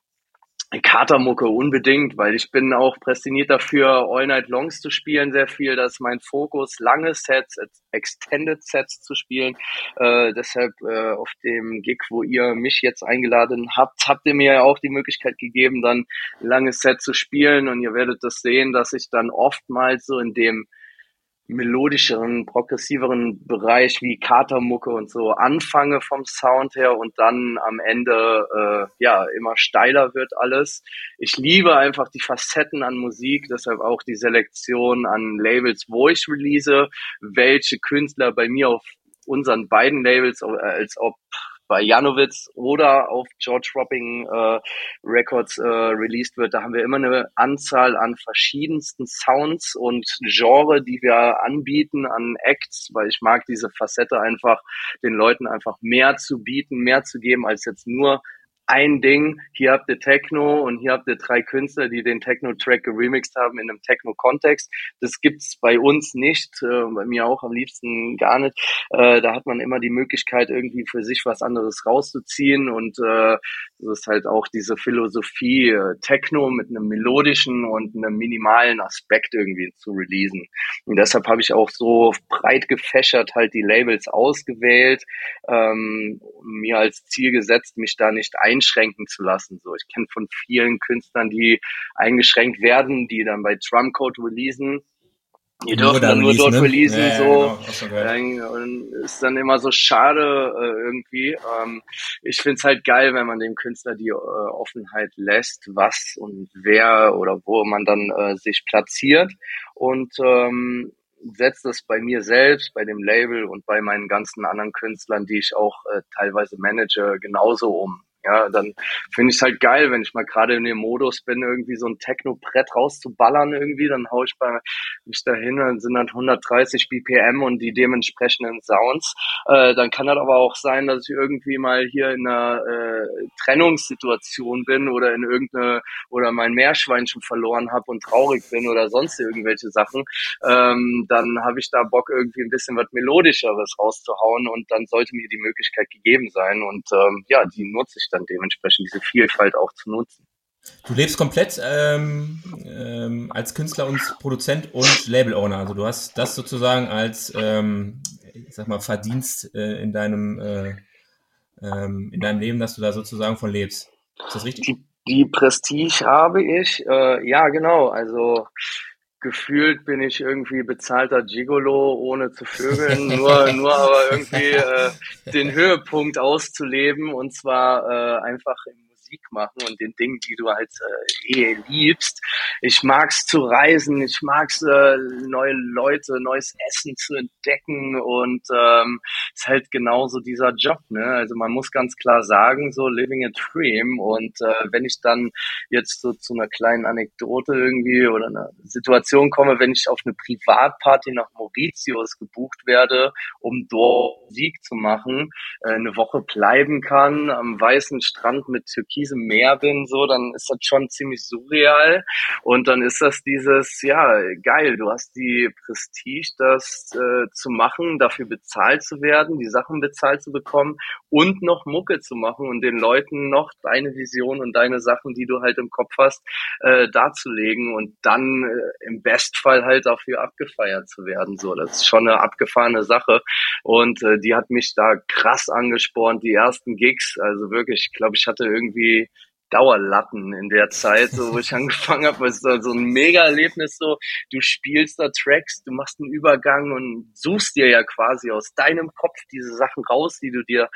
Katermucke unbedingt, weil ich bin auch prästiniert dafür, All Night Longs zu spielen, sehr viel. Das ist mein Fokus, lange Sets, Extended Sets zu spielen. Äh, deshalb äh, auf dem Gig, wo ihr mich jetzt eingeladen habt, habt ihr mir ja auch die Möglichkeit gegeben, dann lange Set zu spielen. Und ihr werdet das sehen, dass ich dann oftmals so in dem melodischeren, progressiveren Bereich wie Katermucke und so anfange vom Sound her und dann am Ende äh, ja immer steiler wird alles. Ich liebe einfach die Facetten an Musik, deshalb auch die Selektion an Labels, wo ich release, welche Künstler bei mir auf unseren beiden Labels, äh, als ob bei Janowitz oder auf George Ropping äh, Records äh, released wird, da haben wir immer eine Anzahl an verschiedensten Sounds und Genre, die wir anbieten an Acts, weil ich mag diese Facette einfach, den Leuten einfach mehr zu bieten, mehr zu geben als jetzt nur ein Ding, hier habt ihr Techno und hier habt ihr drei Künstler, die den Techno-Track geremixed haben in einem Techno-Kontext. Das gibt's bei uns nicht, äh, bei mir auch am liebsten gar nicht. Äh, da hat man immer die Möglichkeit, irgendwie für sich was anderes rauszuziehen und äh, das ist halt auch diese Philosophie, äh, Techno mit einem melodischen und einem minimalen Aspekt irgendwie zu releasen. Und deshalb habe ich auch so breit gefächert halt die Labels ausgewählt, ähm, mir als Ziel gesetzt, mich da nicht ein einschränken zu lassen. So, ich kenne von vielen Künstlern, die eingeschränkt werden, die dann bei Drumcode releasen die dürfen dann nur dort ne? releasen, ja, so. Ja, genau, und ist dann immer so schade äh, irgendwie. Ähm, ich find's halt geil, wenn man dem Künstler die äh, Offenheit lässt, was und wer oder wo man dann äh, sich platziert. Und ähm, setzt das bei mir selbst, bei dem Label und bei meinen ganzen anderen Künstlern, die ich auch äh, teilweise manage, genauso um. Ja, dann finde ich es halt geil, wenn ich mal gerade in dem Modus bin, irgendwie so ein Techno-Brett rauszuballern irgendwie, dann hau ich bei mich dahin, dann sind dann 130 BPM und die dementsprechenden Sounds. Äh, dann kann das aber auch sein, dass ich irgendwie mal hier in einer äh, Trennungssituation bin oder in irgendeine oder mein Meerschweinchen verloren habe und traurig bin oder sonst irgendwelche Sachen. Ähm, dann habe ich da Bock irgendwie ein bisschen was melodischeres rauszuhauen und dann sollte mir die Möglichkeit gegeben sein und ähm, ja, die nutze ich dann dementsprechend diese Vielfalt auch zu nutzen. Du lebst komplett ähm, ähm, als Künstler und Produzent und Label-Owner. Also du hast das sozusagen als, ähm, ich sag mal, Verdienst äh, in deinem äh, ähm, in deinem Leben, dass du da sozusagen von lebst. Ist das richtig? Die, die Prestige habe ich, äh, ja genau. Also gefühlt bin ich irgendwie bezahlter Gigolo, ohne zu vögeln, nur, nur aber irgendwie äh, den Höhepunkt auszuleben und zwar äh, einfach im Musik machen und den Dingen, die du halt äh, eh liebst. Ich mag's zu reisen, ich mag's äh, neue Leute, neues Essen zu entdecken und ähm, ist halt genauso dieser Job. Ne? Also man muss ganz klar sagen, so living a dream. Und äh, wenn ich dann jetzt so zu einer kleinen Anekdote irgendwie oder einer Situation komme, wenn ich auf eine Privatparty nach Mauritius gebucht werde, um dort Musik zu machen, äh, eine Woche bleiben kann, am weißen Strand mit türkisem Meer bin, so, dann ist das schon ziemlich surreal. Und dann ist das dieses, ja, geil, du hast die Prestige, das äh, zu machen, dafür bezahlt zu werden, die Sachen bezahlt zu bekommen und noch Mucke zu machen und den Leuten noch deine Vision und deine Sachen, die du halt im Kopf hast, äh, darzulegen und dann äh, im Bestfall halt dafür abgefeiert zu werden. So, das ist schon eine abgefahrene Sache. Und äh, die hat mich da krass angespornt, die ersten Gigs. Also wirklich, ich glaube, ich hatte irgendwie Dauerlatten in der Zeit, so wo ich angefangen habe, es ist so ein Mega-Erlebnis, so du spielst da Tracks, du machst einen Übergang und suchst dir ja quasi aus deinem Kopf diese Sachen raus, die du dir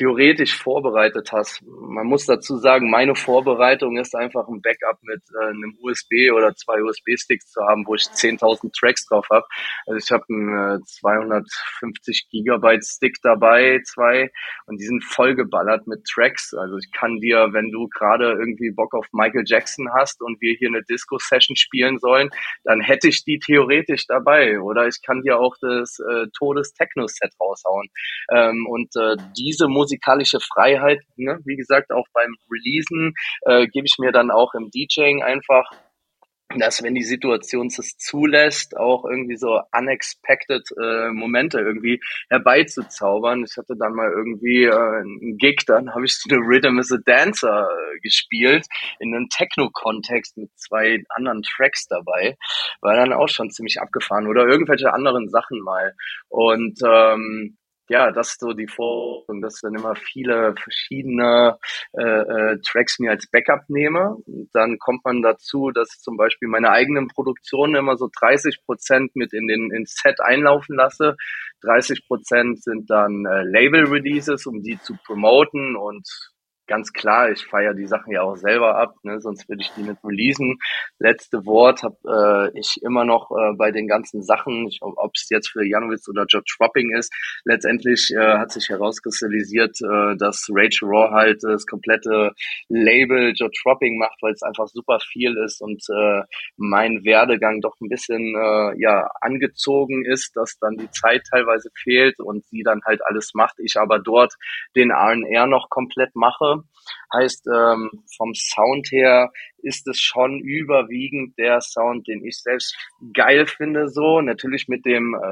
theoretisch vorbereitet hast. Man muss dazu sagen, meine Vorbereitung ist einfach ein Backup mit äh, einem USB oder zwei USB-Sticks zu haben, wo ich 10.000 Tracks drauf habe. Also ich habe einen äh, 250 Gigabyte Stick dabei, zwei, und die sind vollgeballert mit Tracks. Also ich kann dir, wenn du gerade irgendwie Bock auf Michael Jackson hast und wir hier eine Disco-Session spielen sollen, dann hätte ich die theoretisch dabei. Oder ich kann dir auch das äh, Todes-Techno-Set raushauen. Ähm, und äh, diese musikalische Freiheit, ne? wie gesagt, auch beim Releasen äh, gebe ich mir dann auch im DJing einfach dass wenn die Situation es zulässt, auch irgendwie so unexpected äh, Momente irgendwie herbeizuzaubern. Ich hatte dann mal irgendwie äh, einen Gig, dann habe ich so eine Rhythm is a Dancer äh, gespielt in einem Techno-Kontext mit zwei anderen Tracks dabei. War dann auch schon ziemlich abgefahren oder irgendwelche anderen Sachen mal. Und ähm, ja, das ist so die Vorstellung, dass ich dann immer viele verschiedene äh, äh, Tracks mir als Backup nehme. Und dann kommt man dazu, dass zum Beispiel meine eigenen Produktionen immer so 30 Prozent mit in den ins Set einlaufen lasse. 30 Prozent sind dann äh, Label-Releases, um die zu promoten und ganz klar, ich feiere die Sachen ja auch selber ab, ne? sonst würde ich die nicht releasen. Letzte Wort habe äh, ich immer noch äh, bei den ganzen Sachen, ob es jetzt für Janowitz oder George Dropping ist. Letztendlich äh, hat sich herauskristallisiert, äh, dass Rachel Raw halt das komplette Label George Dropping macht, weil es einfach super viel ist und äh, mein Werdegang doch ein bisschen äh, ja angezogen ist, dass dann die Zeit teilweise fehlt und sie dann halt alles macht, ich aber dort den R&R noch komplett mache job. Heißt, ähm, vom Sound her ist es schon überwiegend der Sound, den ich selbst geil finde, so. Natürlich mit dem äh,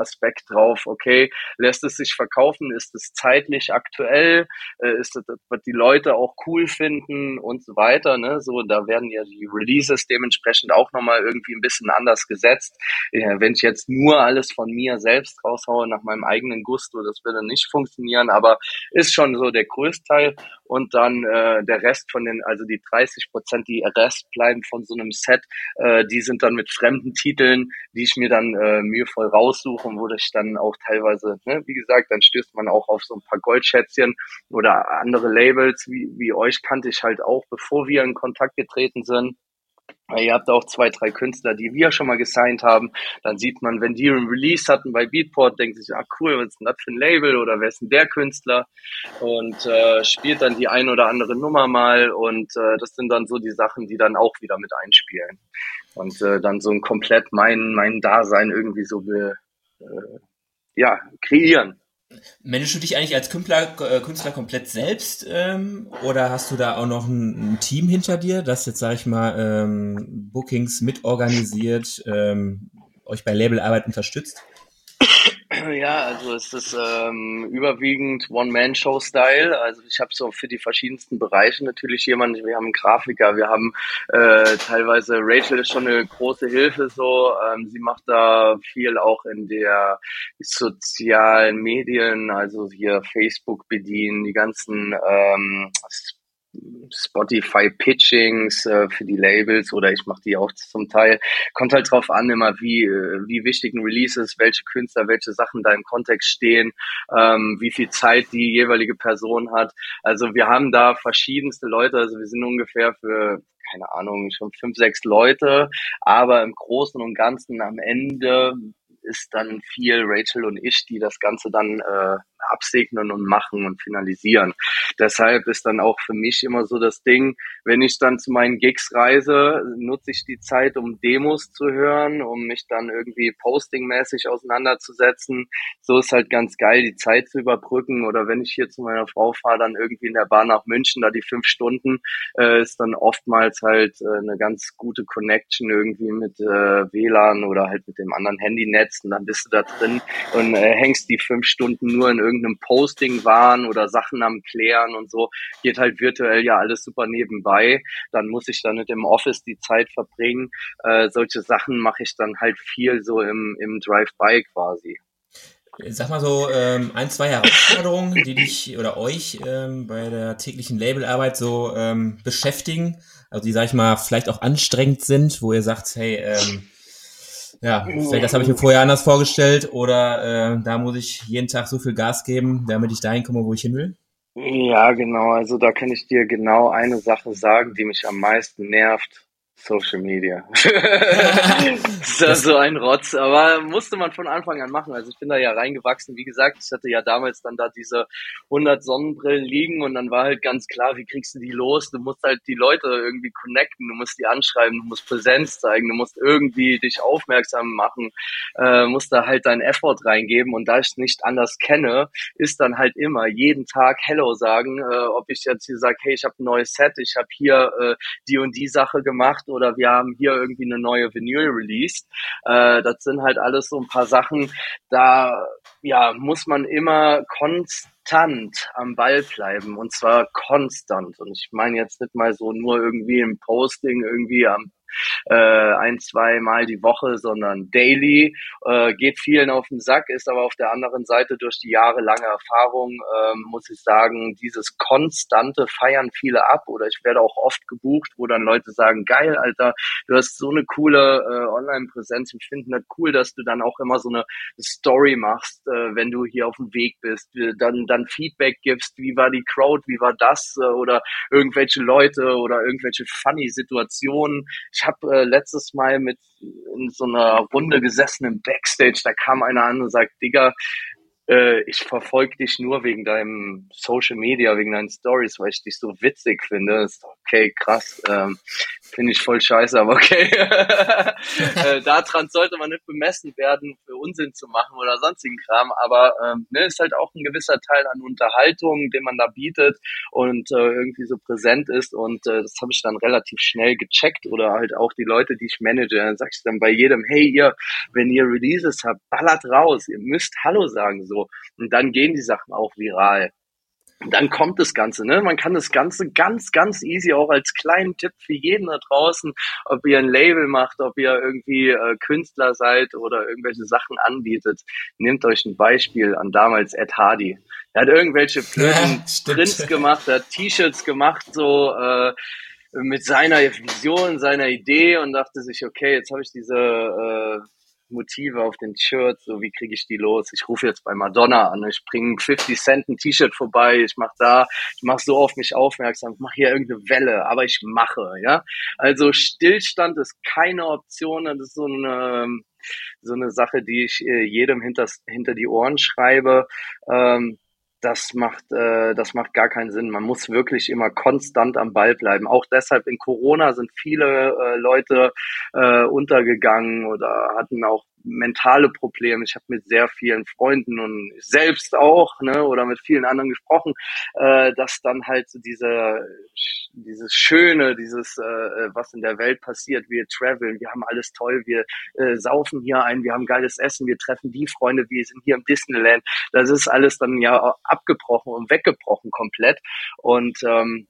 Aspekt drauf, okay, lässt es sich verkaufen, ist es zeitlich aktuell, äh, ist es, wird die Leute auch cool finden und so weiter, ne? So, da werden ja die Releases dementsprechend auch nochmal irgendwie ein bisschen anders gesetzt. Ja, wenn ich jetzt nur alles von mir selbst raushaue, nach meinem eigenen Gusto, das würde nicht funktionieren, aber ist schon so der Größteil und da dann äh, der Rest von den, also die 30 Prozent, die Rest bleiben von so einem Set, äh, die sind dann mit fremden Titeln, die ich mir dann äh, mühevoll raussuche und wo ich dann auch teilweise, ne, wie gesagt, dann stößt man auch auf so ein paar Goldschätzchen oder andere Labels, wie, wie euch kannte ich halt auch, bevor wir in Kontakt getreten sind. Ihr habt auch zwei, drei Künstler, die wir schon mal gesigned haben. Dann sieht man, wenn die einen Release hatten bei Beatport, denkt sich, ah cool, was ist denn das für ein Label oder wer ist denn der Künstler? Und äh, spielt dann die ein oder andere Nummer mal. Und äh, das sind dann so die Sachen, die dann auch wieder mit einspielen. Und äh, dann so ein komplett mein, mein Dasein irgendwie so be, äh, ja, kreieren. Managst du dich eigentlich als Künstler, äh, Künstler komplett selbst ähm, oder hast du da auch noch ein, ein Team hinter dir, das jetzt, sag ich mal, ähm, Bookings mitorganisiert, ähm, euch bei Labelarbeit unterstützt? Ja, also es ist ähm, überwiegend One-Man-Show-Style. Also ich habe so für die verschiedensten Bereiche natürlich jemanden. Wir haben einen Grafiker, wir haben äh, teilweise Rachel ist schon eine große Hilfe. So, ähm, sie macht da viel auch in der sozialen Medien, also hier Facebook bedienen, die ganzen ähm, Spotify Pitchings äh, für die Labels oder ich mache die auch zum Teil. Kommt halt drauf an immer, wie, äh, wie wichtig ein Release ist, welche Künstler, welche Sachen da im Kontext stehen, ähm, wie viel Zeit die jeweilige Person hat. Also wir haben da verschiedenste Leute, also wir sind ungefähr für keine Ahnung, schon fünf, sechs Leute, aber im Großen und Ganzen am Ende ist dann viel Rachel und ich, die das Ganze dann äh, absegnen und machen und finalisieren. Deshalb ist dann auch für mich immer so das Ding, wenn ich dann zu meinen Gigs reise, nutze ich die Zeit, um Demos zu hören, um mich dann irgendwie postingmäßig auseinanderzusetzen. So ist halt ganz geil, die Zeit zu überbrücken. Oder wenn ich hier zu meiner Frau fahre, dann irgendwie in der Bahn nach München, da die fünf Stunden, äh, ist dann oftmals halt äh, eine ganz gute Connection irgendwie mit äh, WLAN oder halt mit dem anderen Handynetz und dann bist du da drin und äh, hängst die fünf Stunden nur in irgendeinem Posting waren oder Sachen am Klären und so, geht halt virtuell ja alles super nebenbei. Dann muss ich dann nicht im Office die Zeit verbringen. Äh, solche Sachen mache ich dann halt viel so im, im Drive-by quasi. Sag mal so ähm, ein, zwei Herausforderungen, die dich oder euch ähm, bei der täglichen Labelarbeit so ähm, beschäftigen, also die, sag ich mal, vielleicht auch anstrengend sind, wo ihr sagt, hey, ähm, ja, vielleicht das habe ich mir vorher anders vorgestellt oder äh, da muss ich jeden Tag so viel Gas geben, damit ich dahin komme, wo ich hin will? Ja, genau. Also da kann ich dir genau eine Sache sagen, die mich am meisten nervt. Social Media. das ist so ein Rotz, aber musste man von Anfang an machen. Also ich bin da ja reingewachsen. Wie gesagt, ich hatte ja damals dann da diese 100 Sonnenbrillen liegen und dann war halt ganz klar, wie kriegst du die los? Du musst halt die Leute irgendwie connecten, du musst die anschreiben, du musst Präsenz zeigen, du musst irgendwie dich aufmerksam machen, äh, musst da halt deinen Effort reingeben. Und da ich nicht anders kenne, ist dann halt immer jeden Tag Hello sagen, äh, ob ich jetzt hier sage, hey, ich habe ein neues Set, ich habe hier äh, die und die Sache gemacht oder wir haben hier irgendwie eine neue Vinyl released. Äh, das sind halt alles so ein paar Sachen, da ja, muss man immer konstant am Ball bleiben und zwar konstant. Und ich meine jetzt nicht mal so nur irgendwie im Posting irgendwie am äh, ein, zwei Mal die Woche, sondern daily. Äh, geht vielen auf den Sack, ist aber auf der anderen Seite durch die jahrelange Erfahrung, äh, muss ich sagen, dieses konstante feiern viele ab oder ich werde auch oft gebucht, wo dann Leute sagen, geil, Alter, du hast so eine coole äh, Online-Präsenz, wir finden das cool, dass du dann auch immer so eine Story machst, äh, wenn du hier auf dem Weg bist, dann, dann Feedback gibst, wie war die Crowd, wie war das äh, oder irgendwelche Leute oder irgendwelche funny Situationen. Ich ich habe äh, letztes Mal mit in so einer Runde gesessen im Backstage, da kam einer an und sagt, Digga, äh, ich verfolge dich nur wegen deinem Social Media, wegen deinen Stories, weil ich dich so witzig finde. Ist okay, krass. Ähm, finde ich voll scheiße, aber okay. äh, daran sollte man nicht bemessen werden, für Unsinn zu machen oder sonstigen Kram. Aber ähm, ne, ist halt auch ein gewisser Teil an Unterhaltung, den man da bietet und äh, irgendwie so präsent ist. Und äh, das habe ich dann relativ schnell gecheckt oder halt auch die Leute, die ich manage, dann sag ich dann bei jedem, hey ihr, wenn ihr Releases habt, ballert raus, ihr müsst Hallo sagen so. Und dann gehen die Sachen auch viral dann kommt das Ganze. Ne? Man kann das Ganze ganz, ganz easy auch als kleinen Tipp für jeden da draußen, ob ihr ein Label macht, ob ihr irgendwie äh, Künstler seid oder irgendwelche Sachen anbietet. Nehmt euch ein Beispiel an damals Ed Hardy. Er hat irgendwelche blöden ja, Prints gemacht, er hat T-Shirts gemacht, so äh, mit seiner Vision, seiner Idee und dachte sich, okay, jetzt habe ich diese äh, Motive auf den Shirts, so wie kriege ich die los? Ich rufe jetzt bei Madonna an, ich bringe 50 Cent ein T-Shirt vorbei, ich mache da, ich mache so auf mich aufmerksam, ich mache hier irgendeine Welle, aber ich mache, ja. Also Stillstand ist keine Option, das ist so eine so eine Sache, die ich äh, jedem hinter, hinter die Ohren schreibe. Ähm, das macht, äh, das macht gar keinen Sinn. Man muss wirklich immer konstant am Ball bleiben. Auch deshalb in Corona sind viele äh, Leute äh, untergegangen oder hatten auch mentale Probleme. Ich habe mit sehr vielen Freunden und selbst auch, ne, oder mit vielen anderen gesprochen, äh, dass dann halt so diese, dieses Schöne, dieses, äh, was in der Welt passiert, wir traveln, wir haben alles toll, wir äh, saufen hier ein, wir haben geiles Essen, wir treffen die Freunde, wir sind hier im Disneyland. Das ist alles dann ja abgebrochen und weggebrochen komplett. Und ähm,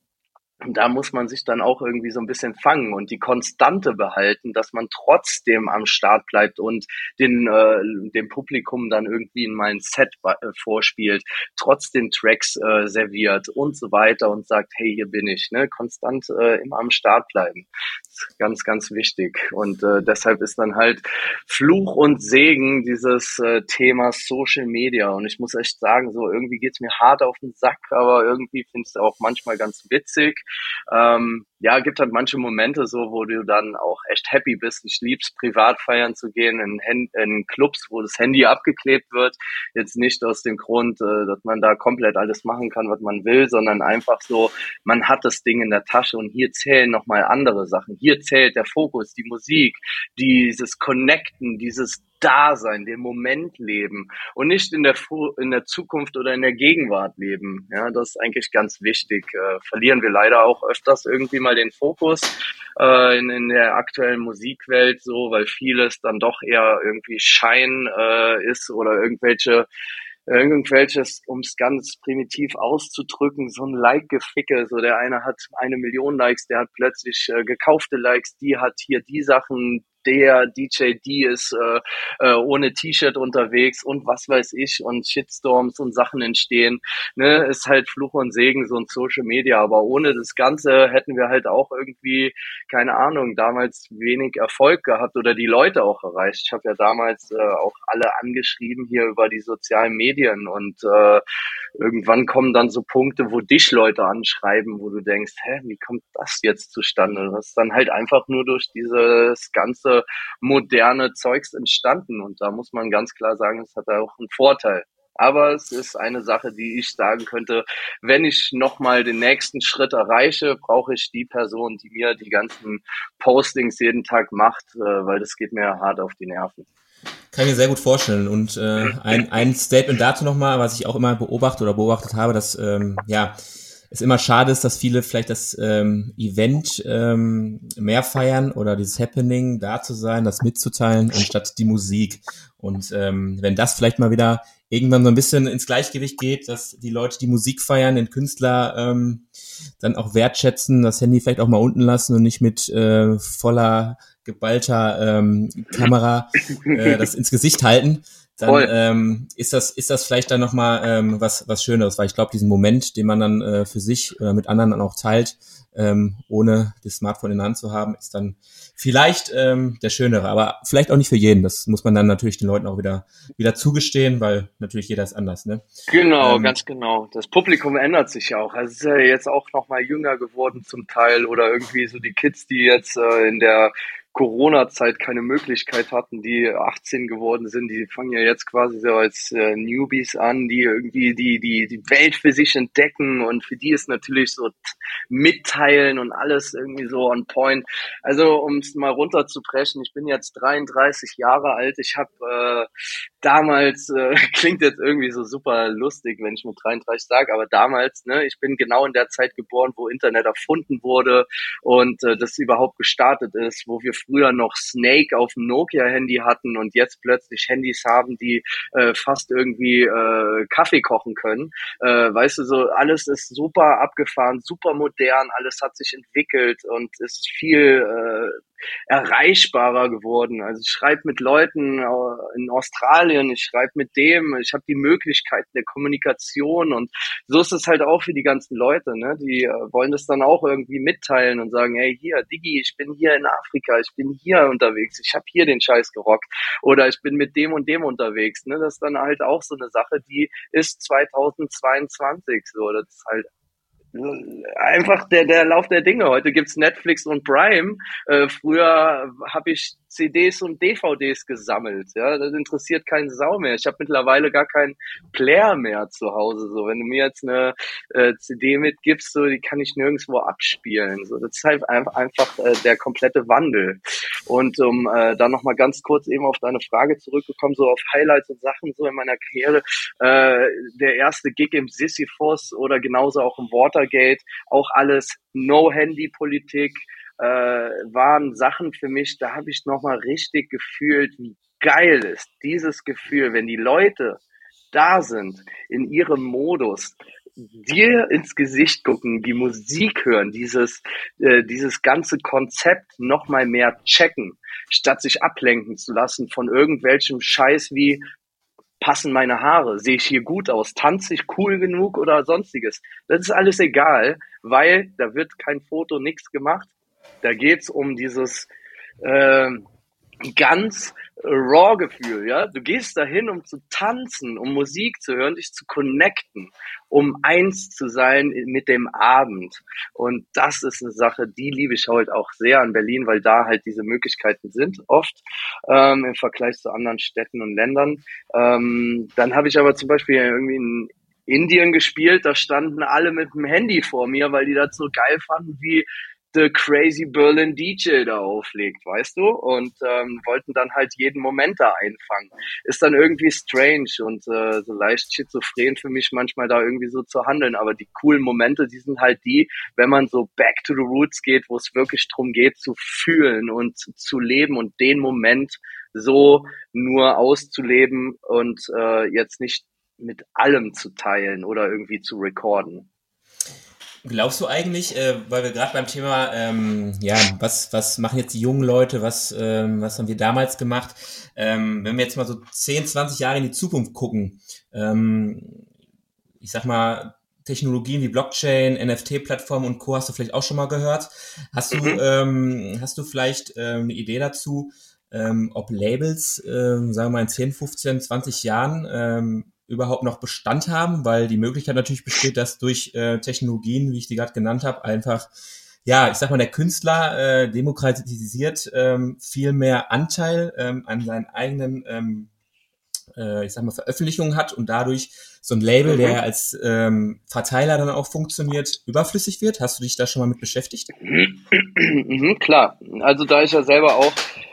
und da muss man sich dann auch irgendwie so ein bisschen fangen und die Konstante behalten, dass man trotzdem am Start bleibt und den, äh, dem Publikum dann irgendwie in mein Set äh, vorspielt, trotzdem Tracks äh, serviert und so weiter und sagt, hey, hier bin ich, ne? Konstant äh, immer am Start bleiben. Ganz, ganz wichtig. Und äh, deshalb ist dann halt Fluch und Segen dieses äh, Thema Social Media. Und ich muss echt sagen, so irgendwie geht's mir hart auf den Sack, aber irgendwie finde ich es auch manchmal ganz witzig ähm, ja, gibt halt manche Momente so, wo du dann auch echt happy bist. Ich lieb's, privat feiern zu gehen in, in Clubs, wo das Handy abgeklebt wird. Jetzt nicht aus dem Grund, äh, dass man da komplett alles machen kann, was man will, sondern einfach so, man hat das Ding in der Tasche und hier zählen nochmal andere Sachen. Hier zählt der Fokus, die Musik, dieses Connecten, dieses Dasein, den Moment leben und nicht in der, in der Zukunft oder in der Gegenwart leben. Ja, das ist eigentlich ganz wichtig. Äh, verlieren wir leider auch öfters irgendwie mal den Fokus äh, in, in der aktuellen Musikwelt so, weil vieles dann doch eher irgendwie Schein äh, ist oder irgendwelche irgendwelches, um es ganz primitiv auszudrücken, so ein Like-Geficke. So der eine hat eine Million Likes, der hat plötzlich äh, gekaufte Likes, die hat hier die Sachen, der DJ D ist äh, äh, ohne T-Shirt unterwegs und was weiß ich und Shitstorms und Sachen entstehen. Ne, ist halt Fluch und Segen so ein Social Media, aber ohne das Ganze hätten wir halt auch irgendwie keine Ahnung damals wenig Erfolg gehabt oder die Leute auch erreicht. Ich habe ja damals äh, auch alle angeschrieben hier über die sozialen Medien und äh, irgendwann kommen dann so Punkte, wo dich Leute anschreiben, wo du denkst, hä, wie kommt das jetzt zustande? Das ist dann halt einfach nur durch dieses ganze moderne Zeugs entstanden. Und da muss man ganz klar sagen, es hat auch einen Vorteil. Aber es ist eine Sache, die ich sagen könnte, wenn ich nochmal den nächsten Schritt erreiche, brauche ich die Person, die mir die ganzen Postings jeden Tag macht, äh, weil das geht mir hart auf die Nerven. Kann ich mir sehr gut vorstellen. Und äh, ein, ein Statement dazu nochmal, was ich auch immer beobachtet oder beobachtet habe, dass ähm, ja es immer schade ist, dass viele vielleicht das ähm, Event ähm, mehr feiern oder dieses Happening da zu sein, das mitzuteilen, anstatt die Musik. Und ähm, wenn das vielleicht mal wieder irgendwann so ein bisschen ins Gleichgewicht geht, dass die Leute die Musik feiern, den Künstler ähm, dann auch wertschätzen, das Handy vielleicht auch mal unten lassen und nicht mit äh, voller geballter ähm, Kamera äh, das ins Gesicht halten, dann ähm, ist das ist das vielleicht dann noch mal ähm, was was Schöneres, weil ich glaube, diesen Moment, den man dann äh, für sich oder mit anderen dann auch teilt, ähm, ohne das Smartphone in der Hand zu haben, ist dann vielleicht ähm, der schönere, aber vielleicht auch nicht für jeden. Das muss man dann natürlich den Leuten auch wieder wieder zugestehen, weil natürlich jeder ist anders, ne? Genau, ähm, ganz genau. Das Publikum ändert sich ja auch. Also es ist ja jetzt auch noch mal jünger geworden zum Teil oder irgendwie so die Kids, die jetzt äh, in der Corona-Zeit keine Möglichkeit hatten, die 18 geworden sind, die fangen ja jetzt quasi so als äh, Newbies an, die irgendwie die, die, die Welt für sich entdecken und für die ist natürlich so mitteilen und alles irgendwie so on point. Also um es mal runterzubrechen, ich bin jetzt 33 Jahre alt, ich habe äh, damals, äh, klingt jetzt irgendwie so super lustig, wenn ich mit 33 sage, aber damals, ne, ich bin genau in der Zeit geboren, wo Internet erfunden wurde und äh, das überhaupt gestartet ist, wo wir früher noch Snake auf dem Nokia-Handy hatten und jetzt plötzlich Handys haben, die äh, fast irgendwie äh, Kaffee kochen können. Äh, weißt du, so alles ist super abgefahren, super modern, alles hat sich entwickelt und ist viel äh, erreichbarer geworden. Also ich schreibe mit Leuten in Australien, ich schreibe mit dem, ich habe die Möglichkeit der Kommunikation und so ist es halt auch für die ganzen Leute, ne? Die äh, wollen das dann auch irgendwie mitteilen und sagen, hey hier, Digi, ich bin hier in Afrika, ich bin hier unterwegs, ich habe hier den Scheiß gerockt oder ich bin mit dem und dem unterwegs. Ne? Das ist dann halt auch so eine Sache, die ist 2022 so. Das ist halt einfach der, der Lauf der Dinge. Heute gibt's Netflix und Prime. Äh, früher habe ich CDs und DVDs gesammelt. Ja, das interessiert keinen Sau mehr. Ich habe mittlerweile gar keinen Player mehr zu Hause. So, wenn du mir jetzt eine äh, CD mitgibst, so die kann ich nirgendwo abspielen. So, das ist halt einfach, einfach äh, der komplette Wandel. Und um äh, dann noch mal ganz kurz eben auf deine Frage zurückgekommen, so auf Highlights und Sachen so in meiner Karriere. Äh, der erste Gig im Sisyphos oder genauso auch im Watergate, auch alles No-Handy-Politik äh, waren Sachen für mich, da habe ich nochmal richtig gefühlt, wie geil ist dieses Gefühl, wenn die Leute da sind in ihrem Modus, dir ins Gesicht gucken, die Musik hören, dieses, äh, dieses ganze Konzept nochmal mehr checken, statt sich ablenken zu lassen von irgendwelchem Scheiß wie passen meine Haare, sehe ich hier gut aus, tanze ich cool genug oder sonstiges. Das ist alles egal, weil da wird kein Foto, nichts gemacht. Da geht's um dieses äh, ganz raw Gefühl, ja. Du gehst dahin, um zu tanzen, um Musik zu hören, dich zu connecten, um eins zu sein mit dem Abend. Und das ist eine Sache, die liebe ich halt auch sehr an Berlin, weil da halt diese Möglichkeiten sind, oft ähm, im Vergleich zu anderen Städten und Ländern. Ähm, dann habe ich aber zum Beispiel irgendwie in Indien gespielt, da standen alle mit dem Handy vor mir, weil die das so geil fanden, wie The Crazy Berlin DJ da auflegt, weißt du? Und ähm, wollten dann halt jeden Moment da einfangen. Ist dann irgendwie strange und äh, so leicht schizophren für mich manchmal da irgendwie so zu handeln. Aber die coolen Momente, die sind halt die, wenn man so back to the roots geht, wo es wirklich drum geht, zu fühlen und zu leben und den Moment so nur auszuleben und äh, jetzt nicht mit allem zu teilen oder irgendwie zu recorden. Glaubst du eigentlich, äh, weil wir gerade beim Thema, ähm, ja, was, was machen jetzt die jungen Leute, was, ähm, was haben wir damals gemacht? Ähm, wenn wir jetzt mal so 10, 20 Jahre in die Zukunft gucken, ähm, ich sag mal, Technologien wie Blockchain, NFT-Plattformen und Co. hast du vielleicht auch schon mal gehört. Hast du, mhm. ähm, hast du vielleicht ähm, eine Idee dazu, ob Labels, sagen wir mal in 10, 15, 20 Jahren überhaupt noch Bestand haben, weil die Möglichkeit natürlich besteht, dass durch äh, Technologien, wie ich die gerade genannt habe, einfach ja, ich sag mal, der Künstler äh, demokratisiert ähm, viel mehr Anteil ähm, an seinen eigenen, ähm, äh, ich sag mal, Veröffentlichungen hat und dadurch so ein Label, mhm. der als ähm, Verteiler dann auch funktioniert, überflüssig wird. Hast du dich da schon mal mit beschäftigt? Mhm, klar. Also da ich ja selber auch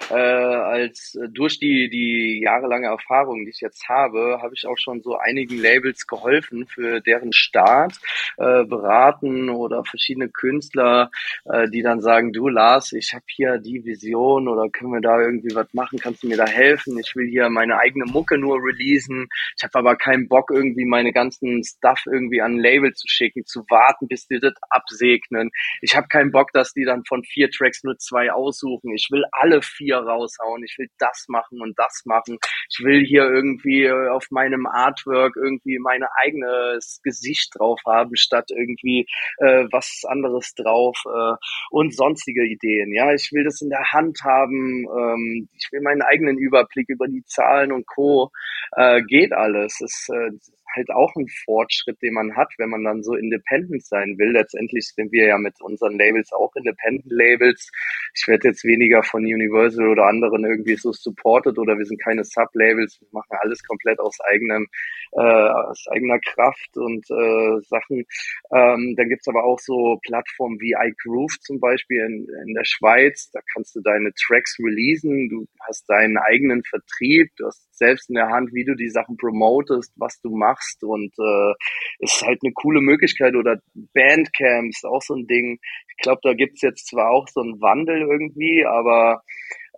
äh, als äh, durch die, die jahrelange Erfahrung, die ich jetzt habe, habe ich auch schon so einigen Labels geholfen für deren Start, äh, beraten oder verschiedene Künstler, äh, die dann sagen, du Lars, ich habe hier die Vision oder können wir da irgendwie was machen, kannst du mir da helfen? Ich will hier meine eigene Mucke nur releasen, ich habe aber keinen Bock irgendwie meine ganzen Stuff irgendwie an ein Label zu schicken, zu warten, bis die das absegnen. Ich habe keinen Bock, dass die dann von vier Tracks nur zwei aussuchen. Ich will alle vier raushauen, ich will das machen und das machen. Ich will hier irgendwie äh, auf meinem Artwork irgendwie mein eigenes Gesicht drauf haben, statt irgendwie äh, was anderes drauf äh, und sonstige Ideen. Ja, ich will das in der Hand haben, ähm, ich will meinen eigenen Überblick über die Zahlen und Co. Äh, geht alles. Es, äh, halt auch ein Fortschritt, den man hat, wenn man dann so independent sein will. Letztendlich sind wir ja mit unseren Labels auch Independent Labels. Ich werde jetzt weniger von Universal oder anderen irgendwie so supported oder wir sind keine Sub-Labels. Wir machen alles komplett aus eigenem, äh, aus eigener Kraft und äh, Sachen. Ähm, dann gibt's aber auch so Plattformen wie iGroove zum Beispiel in, in der Schweiz. Da kannst du deine Tracks releasen. Du hast deinen eigenen Vertrieb. Du hast selbst in der Hand, wie du die Sachen promotest, was du machst machst und äh, ist halt eine coole Möglichkeit oder Bandcamps, auch so ein Ding. Ich glaube, da gibt's jetzt zwar auch so einen Wandel irgendwie, aber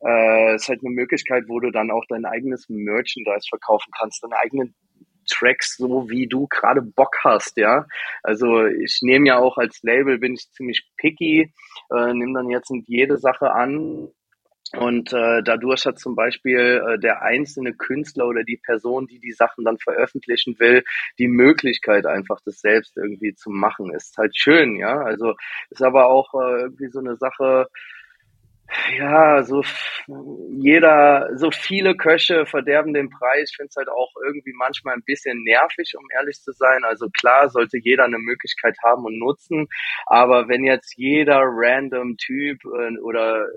äh, ist halt eine Möglichkeit, wo du dann auch dein eigenes Merchandise verkaufen kannst, deine eigenen Tracks, so wie du gerade Bock hast, ja. Also ich nehme ja auch als Label, bin ich ziemlich picky, äh, nehme dann jetzt nicht jede Sache an, Und äh, dadurch hat zum Beispiel äh, der einzelne Künstler oder die Person, die die Sachen dann veröffentlichen will, die Möglichkeit einfach das selbst irgendwie zu machen. Ist halt schön, ja. Also ist aber auch äh, irgendwie so eine Sache, ja, so jeder, so viele Köche verderben den Preis. Ich finde es halt auch irgendwie manchmal ein bisschen nervig, um ehrlich zu sein. Also klar sollte jeder eine Möglichkeit haben und nutzen, aber wenn jetzt jeder random Typ äh, oder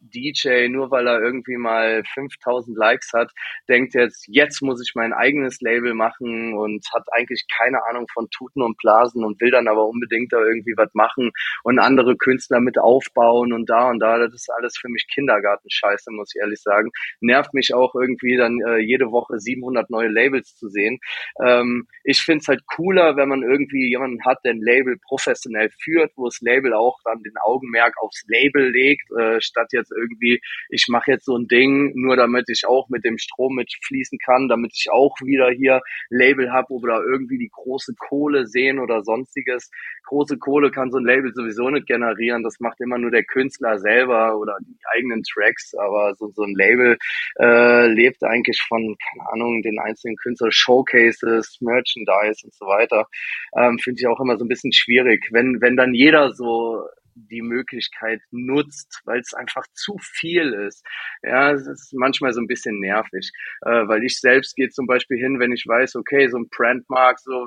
DJ, nur weil er irgendwie mal 5000 Likes hat, denkt jetzt, jetzt muss ich mein eigenes Label machen und hat eigentlich keine Ahnung von Tuten und Blasen und will dann aber unbedingt da irgendwie was machen und andere Künstler mit aufbauen und da und da. Das ist alles für mich Kindergartenscheiße, muss ich ehrlich sagen. Nervt mich auch irgendwie dann äh, jede Woche 700 neue Labels zu sehen. Ähm, ich finde es halt cooler, wenn man irgendwie jemanden hat, der ein Label professionell führt, wo das Label auch dann den Augenmerk aufs Label legt, äh, statt jetzt irgendwie, ich mache jetzt so ein Ding, nur damit ich auch mit dem Strom mitfließen kann, damit ich auch wieder hier Label habe oder irgendwie die große Kohle sehen oder sonstiges. Große Kohle kann so ein Label sowieso nicht generieren. Das macht immer nur der Künstler selber oder die eigenen Tracks. Aber so, so ein Label äh, lebt eigentlich von, keine Ahnung, den einzelnen Künstler, Showcases, Merchandise und so weiter. Ähm, Finde ich auch immer so ein bisschen schwierig. Wenn, wenn dann jeder so die Möglichkeit nutzt, weil es einfach zu viel ist. Ja, es ist manchmal so ein bisschen nervig, äh, weil ich selbst gehe zum Beispiel hin, wenn ich weiß, okay, so ein Brandmark, so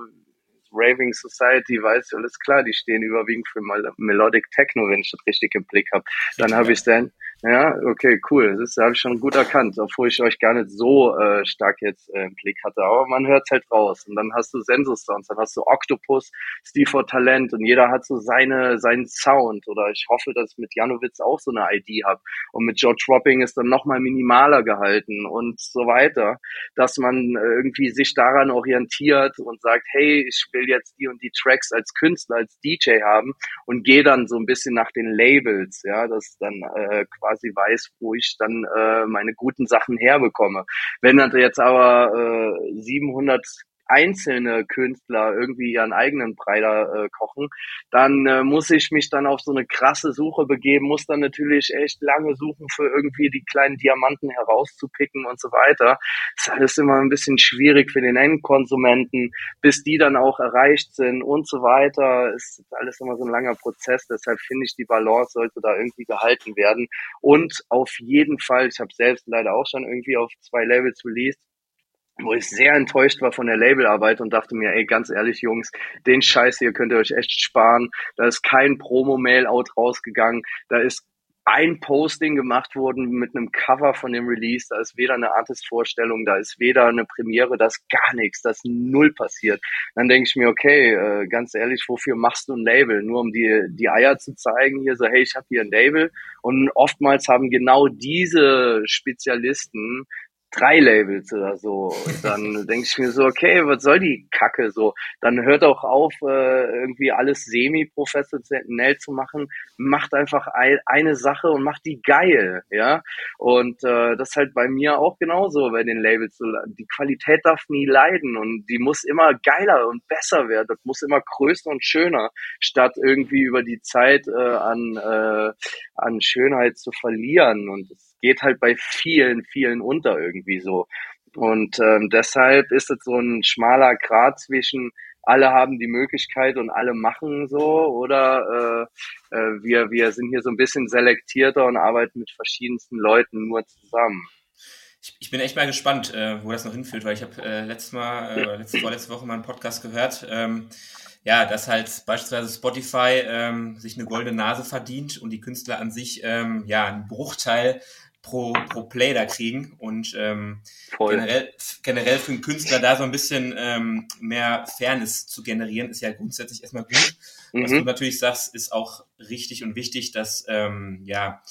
Raving Society, weiß ich, alles klar, die stehen überwiegend für Melodic Techno, wenn ich das richtig im Blick habe. Dann habe ich dann, ja, okay, cool. Das habe ich schon gut erkannt, obwohl ich euch gar nicht so äh, stark jetzt äh, im Blick hatte. Aber man hört halt raus. Und dann hast du Sensosounds, dann hast du Octopus, Steve for Talent und jeder hat so seine, seinen Sound. Oder ich hoffe, dass ich mit Janowitz auch so eine ID habe. Und mit George Ropping ist dann nochmal minimaler gehalten und so weiter. Dass man irgendwie sich daran orientiert und sagt, hey, ich will jetzt die und die Tracks als Künstler, als DJ haben und gehe dann so ein bisschen nach den Labels, ja, dass dann äh, quasi quasi weiß, wo ich dann äh, meine guten Sachen herbekomme. Wenn dann jetzt aber äh, 700 einzelne Künstler irgendwie ihren eigenen Brei äh, kochen, dann äh, muss ich mich dann auf so eine krasse Suche begeben, muss dann natürlich echt lange suchen für irgendwie die kleinen Diamanten herauszupicken und so weiter. Das ist alles immer ein bisschen schwierig für den Endkonsumenten, bis die dann auch erreicht sind und so weiter. Ist alles immer so ein langer Prozess. Deshalb finde ich, die Balance sollte da irgendwie gehalten werden. Und auf jeden Fall, ich habe selbst leider auch schon irgendwie auf zwei Labels released, wo ich sehr enttäuscht war von der Labelarbeit und dachte mir, ey, ganz ehrlich, Jungs, den Scheiß hier könnt ihr euch echt sparen. Da ist kein Promo-Mail-Out rausgegangen. Da ist ein Posting gemacht worden mit einem Cover von dem Release. Da ist weder eine Artist-Vorstellung, da ist weder eine Premiere, da ist gar nichts, da ist null passiert. Dann denke ich mir, okay, äh, ganz ehrlich, wofür machst du ein Label? Nur um die, die Eier zu zeigen, hier so, hey, ich habe hier ein Label. Und oftmals haben genau diese Spezialisten drei Labels oder so. Und dann denke ich mir so, okay, was soll die Kacke so? Dann hört auch auf, äh, irgendwie alles semi-professionell zu machen. Macht einfach ein, eine Sache und macht die geil, ja. Und äh, das ist halt bei mir auch genauso bei den Labels. Die Qualität darf nie leiden und die muss immer geiler und besser werden. Das muss immer größer und schöner, statt irgendwie über die Zeit äh, an, äh, an Schönheit zu verlieren. Und das geht halt bei vielen, vielen unter irgendwie so. Und ähm, deshalb ist es so ein schmaler Grad zwischen alle haben die Möglichkeit und alle machen so oder äh, äh, wir, wir sind hier so ein bisschen selektierter und arbeiten mit verschiedensten Leuten nur zusammen. Ich, ich bin echt mal gespannt, äh, wo das noch hinführt, weil ich habe äh, letztes Mal, äh, letzte, vorletzte Woche mal einen Podcast gehört. Ähm, ja, dass halt beispielsweise Spotify ähm, sich eine goldene Nase verdient und die Künstler an sich ähm, ja einen Bruchteil pro, pro Play da kriegen und ähm, generell, generell für einen Künstler da so ein bisschen ähm, mehr Fairness zu generieren, ist ja grundsätzlich erstmal gut. Mhm. Was du natürlich sagst, ist auch richtig und wichtig, dass ähm, ja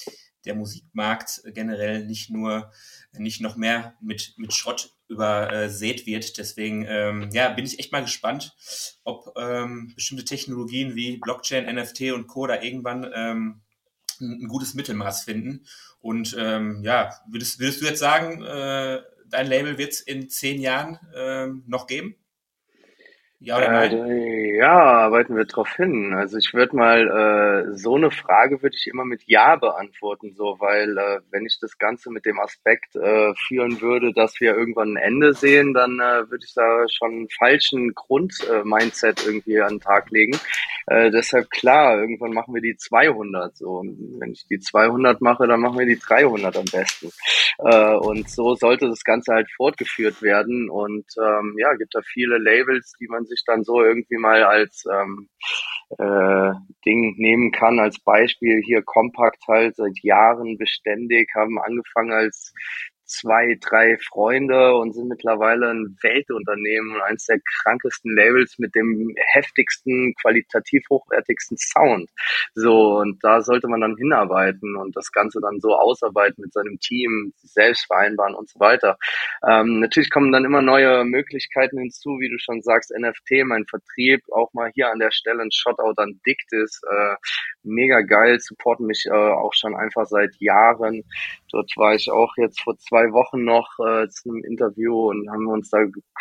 der Musikmarkt generell nicht nur nicht noch mehr mit, mit Schrott übersät wird. Deswegen ähm, ja, bin ich echt mal gespannt, ob ähm, bestimmte Technologien wie Blockchain, NFT und Co. da irgendwann ähm, ein, ein gutes Mittelmaß finden und ähm, ja, würdest, würdest du jetzt sagen, äh, dein Label wird es in zehn Jahren äh, noch geben? Ja oder nein? Äh, ja, arbeiten wir drauf hin. Also ich würde mal äh, so eine Frage würde ich immer mit Ja beantworten, so weil äh, wenn ich das Ganze mit dem Aspekt äh, führen würde, dass wir irgendwann ein Ende sehen, dann äh, würde ich da schon einen falschen Grund-Mindset äh, irgendwie an den Tag legen. Äh, deshalb klar, irgendwann machen wir die 200. So, und wenn ich die 200 mache, dann machen wir die 300 am besten. Äh, und so sollte das Ganze halt fortgeführt werden. Und ähm, ja, gibt da viele Labels, die man sich dann so irgendwie mal als ähm, äh, Ding nehmen kann. Als Beispiel hier Compact halt seit Jahren beständig, haben angefangen als zwei, drei Freunde und sind mittlerweile ein Weltunternehmen und eines der krankesten Labels mit dem heftigsten, qualitativ hochwertigsten Sound. So, und da sollte man dann hinarbeiten und das Ganze dann so ausarbeiten mit seinem Team, selbst vereinbaren und so weiter. Ähm, natürlich kommen dann immer neue Möglichkeiten hinzu, wie du schon sagst, NFT, mein Vertrieb, auch mal hier an der Stelle ein Shotout an Dictis, äh, mega geil, supporten mich äh, auch schon einfach seit Jahren. Dort war ich auch jetzt vor zwei Wochen noch äh, zu einem Interview und haben uns da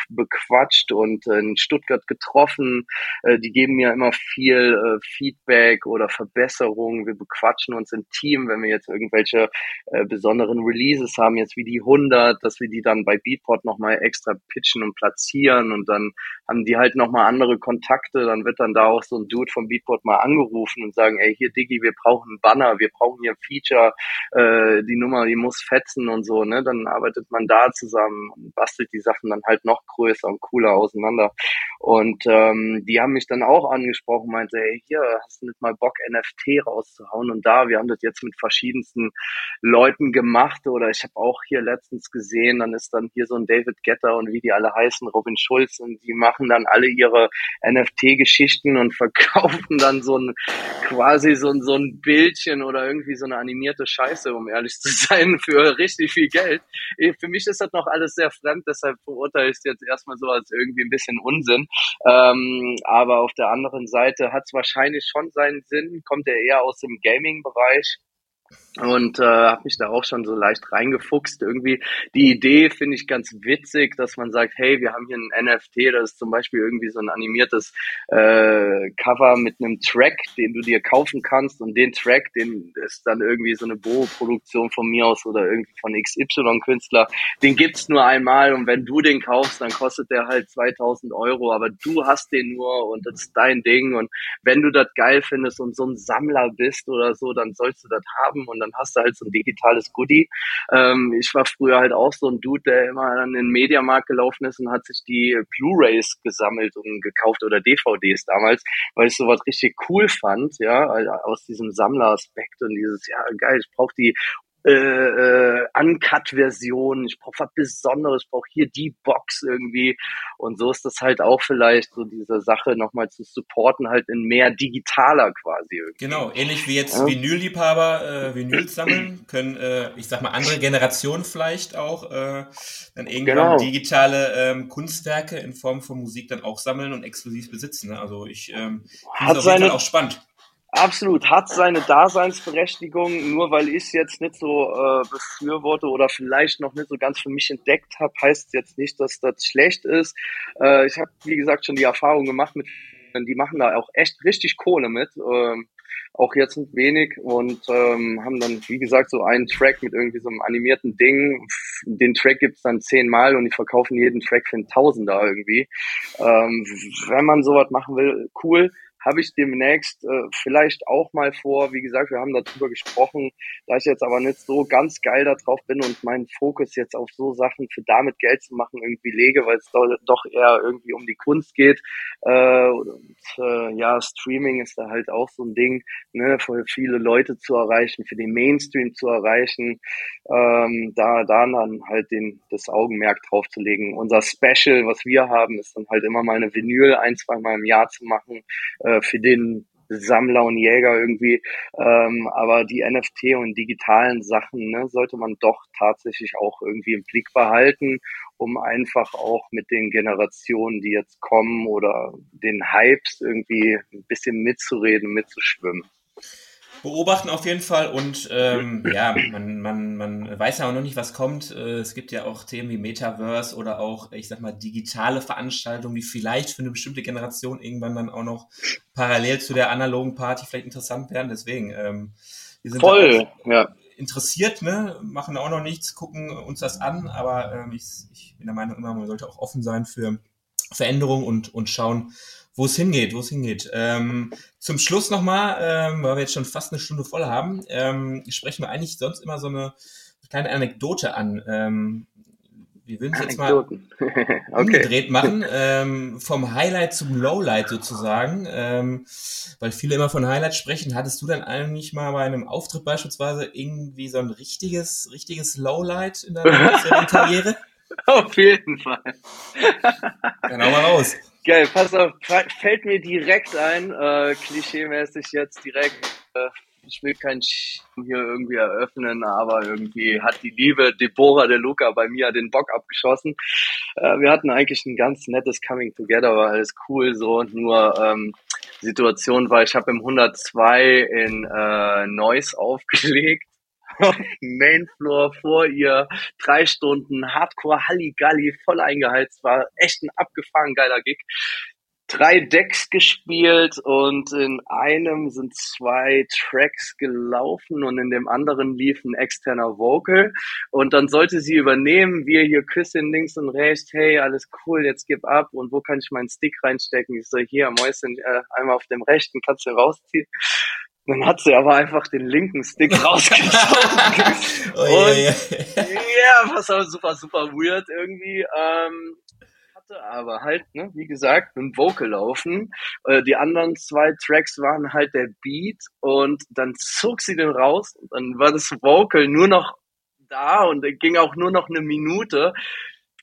bequatscht und äh, in Stuttgart getroffen. Äh, die geben mir immer viel äh, Feedback oder Verbesserungen. Wir bequatschen uns im Team, wenn wir jetzt irgendwelche äh, besonderen Releases haben, jetzt wie die 100, dass wir die dann bei Beatport nochmal extra pitchen und platzieren und dann haben die halt nochmal andere Kontakte. Dann wird dann da auch so ein Dude vom Beatport mal angerufen und sagen, ey, hier Diggi, wir brauchen einen Banner, wir brauchen hier ein Feature, äh, die Nummer, die muss fetzen und so, ne? Dann arbeitet man da zusammen und bastelt die Sachen dann halt noch größer und cooler auseinander. Und ähm, die haben mich dann auch angesprochen, meinte, ey, hier, hast du nicht mal Bock, NFT rauszuhauen? Und da, wir haben das jetzt mit verschiedensten Leuten gemacht oder ich habe auch hier letztens gesehen, dann ist dann hier so ein David Getter und wie die alle heißen, Robin Schulz und die machen dann alle ihre NFT-Geschichten und verkaufen dann so ein quasi so, so ein Bildchen oder irgendwie so eine animierte Scheiße, um ehrlich zu sein, für richtig viel Geld. Für mich ist das noch alles sehr fremd, deshalb verurteile ich es jetzt erstmal so als irgendwie ein bisschen Unsinn. Ähm, aber auf der anderen Seite hat es wahrscheinlich schon seinen Sinn, kommt er eher aus dem Gaming-Bereich und äh, habe mich da auch schon so leicht reingefuchst. Irgendwie. Die Idee finde ich ganz witzig, dass man sagt, hey, wir haben hier ein NFT, das ist zum Beispiel irgendwie so ein animiertes äh, Cover mit einem Track, den du dir kaufen kannst. Und den Track, den ist dann irgendwie so eine Bo-Produktion von mir aus oder irgendwie von XY-Künstler, den gibt's nur einmal. Und wenn du den kaufst, dann kostet der halt 2000 Euro, aber du hast den nur und das ist dein Ding. Und wenn du das geil findest und so ein Sammler bist oder so, dann sollst du das haben und dann hast du halt so ein digitales Goodie. Ähm, ich war früher halt auch so ein Dude, der immer an den Mediamarkt gelaufen ist und hat sich die Blu-rays gesammelt und gekauft oder DVDs damals, weil ich sowas richtig cool fand, ja, aus diesem Sammleraspekt und dieses, ja geil, ich brauche die äh, äh, Uncut-Version, ich brauche was Besonderes, ich brauche hier die Box irgendwie. Und so ist das halt auch vielleicht so diese Sache nochmal zu supporten, halt in mehr digitaler quasi. Irgendwie. Genau, ähnlich wie jetzt ja. Vinyl-Liebhaber äh, Vinyl sammeln, können, äh, ich sag mal, andere Generationen vielleicht auch äh, dann irgendwann genau. digitale ähm, Kunstwerke in Form von Musik dann auch sammeln und exklusiv besitzen. Ne? Also ich ähm, finde es auf jeden Fall auch spannend. Absolut, hat seine Daseinsberechtigung, nur weil ich es jetzt nicht so äh, befürworte oder vielleicht noch nicht so ganz für mich entdeckt habe, heißt jetzt nicht, dass das schlecht ist. Äh, ich habe, wie gesagt, schon die Erfahrung gemacht mit, die machen da auch echt richtig Kohle mit, ähm, auch jetzt nicht wenig und ähm, haben dann, wie gesagt, so einen Track mit irgendwie so einem animierten Ding. Den Track gibt's dann zehnmal und die verkaufen jeden Track für einen Tausender irgendwie. Ähm, wenn man sowas machen will, cool habe ich demnächst äh, vielleicht auch mal vor. Wie gesagt, wir haben darüber gesprochen, da ich jetzt aber nicht so ganz geil da drauf bin und meinen Fokus jetzt auf so Sachen für damit Geld zu machen irgendwie lege, weil es doch eher irgendwie um die Kunst geht. Äh, und äh, ja, Streaming ist da halt auch so ein Ding, ne, für viele Leute zu erreichen, für den Mainstream zu erreichen, ähm, da, da dann halt den, das Augenmerk drauf zu legen. Unser Special, was wir haben, ist dann halt immer mal eine Vinyl ein, zwei Mal im Jahr zu machen. Äh, äh, für den Sammler und Jäger irgendwie. Ähm, aber die NFT und digitalen Sachen ne, sollte man doch tatsächlich auch irgendwie im Blick behalten, um einfach auch mit den Generationen, die jetzt kommen oder den Hypes irgendwie ein bisschen mitzureden, mitzuschwimmen. Beobachten auf jeden Fall und ähm, ja, man, man, man weiß ja auch noch nicht, was kommt. Äh, es gibt ja auch Themen wie Metaverse oder auch, ich sag mal, digitale Veranstaltungen, die vielleicht für eine bestimmte Generation irgendwann dann auch noch parallel zu der analogen Party vielleicht interessant werden. Deswegen, ähm, wir sind Voll, ja. interessiert, ne? machen auch noch nichts, gucken uns das an, aber ähm, ich, ich bin der Meinung immer, man sollte auch offen sein für Veränderungen und, und schauen, wo es hingeht, wo es hingeht. Ähm, zum Schluss nochmal, ähm, weil wir jetzt schon fast eine Stunde voll haben, ähm, sprechen wir eigentlich sonst immer so eine kleine Anekdote an. Ähm, wir würden es jetzt mal okay. umgedreht machen, ähm, vom Highlight zum Lowlight sozusagen, ähm, weil viele immer von Highlight sprechen. Hattest du dann eigentlich mal bei einem Auftritt beispielsweise irgendwie so ein richtiges, richtiges Lowlight in deiner Karriere? Auf jeden Fall. Dann hau mal raus. Geil, pass auf, fällt mir direkt ein, äh, klischeemäßig jetzt direkt, äh, ich will kein Sch hier irgendwie eröffnen, aber irgendwie hat die liebe Deborah de Luca bei mir den Bock abgeschossen. Äh, wir hatten eigentlich ein ganz nettes Coming Together, war alles cool so, nur ähm, Situation war, ich habe im 102 in äh, Neuss aufgelegt Mainfloor vor ihr, drei Stunden Hardcore Halligalli, voll eingeheizt, war echt ein abgefahren geiler Gig. Drei Decks gespielt und in einem sind zwei Tracks gelaufen und in dem anderen lief ein externer Vocal und dann sollte sie übernehmen, wir hier küssen links und rechts, hey, alles cool, jetzt gib ab und wo kann ich meinen Stick reinstecken? Ich so, hier, Mäuschen, äh, einmal auf dem rechten, kannst du rausziehen. Dann hat sie aber einfach den linken Stick rausgezogen. oh, und ja, ja, was auch super, super weird irgendwie. Ähm, hatte aber halt, ne, wie gesagt, ein Vocal laufen. Äh, die anderen zwei Tracks waren halt der Beat und dann zog sie den raus und dann war das Vocal nur noch da und ging auch nur noch eine Minute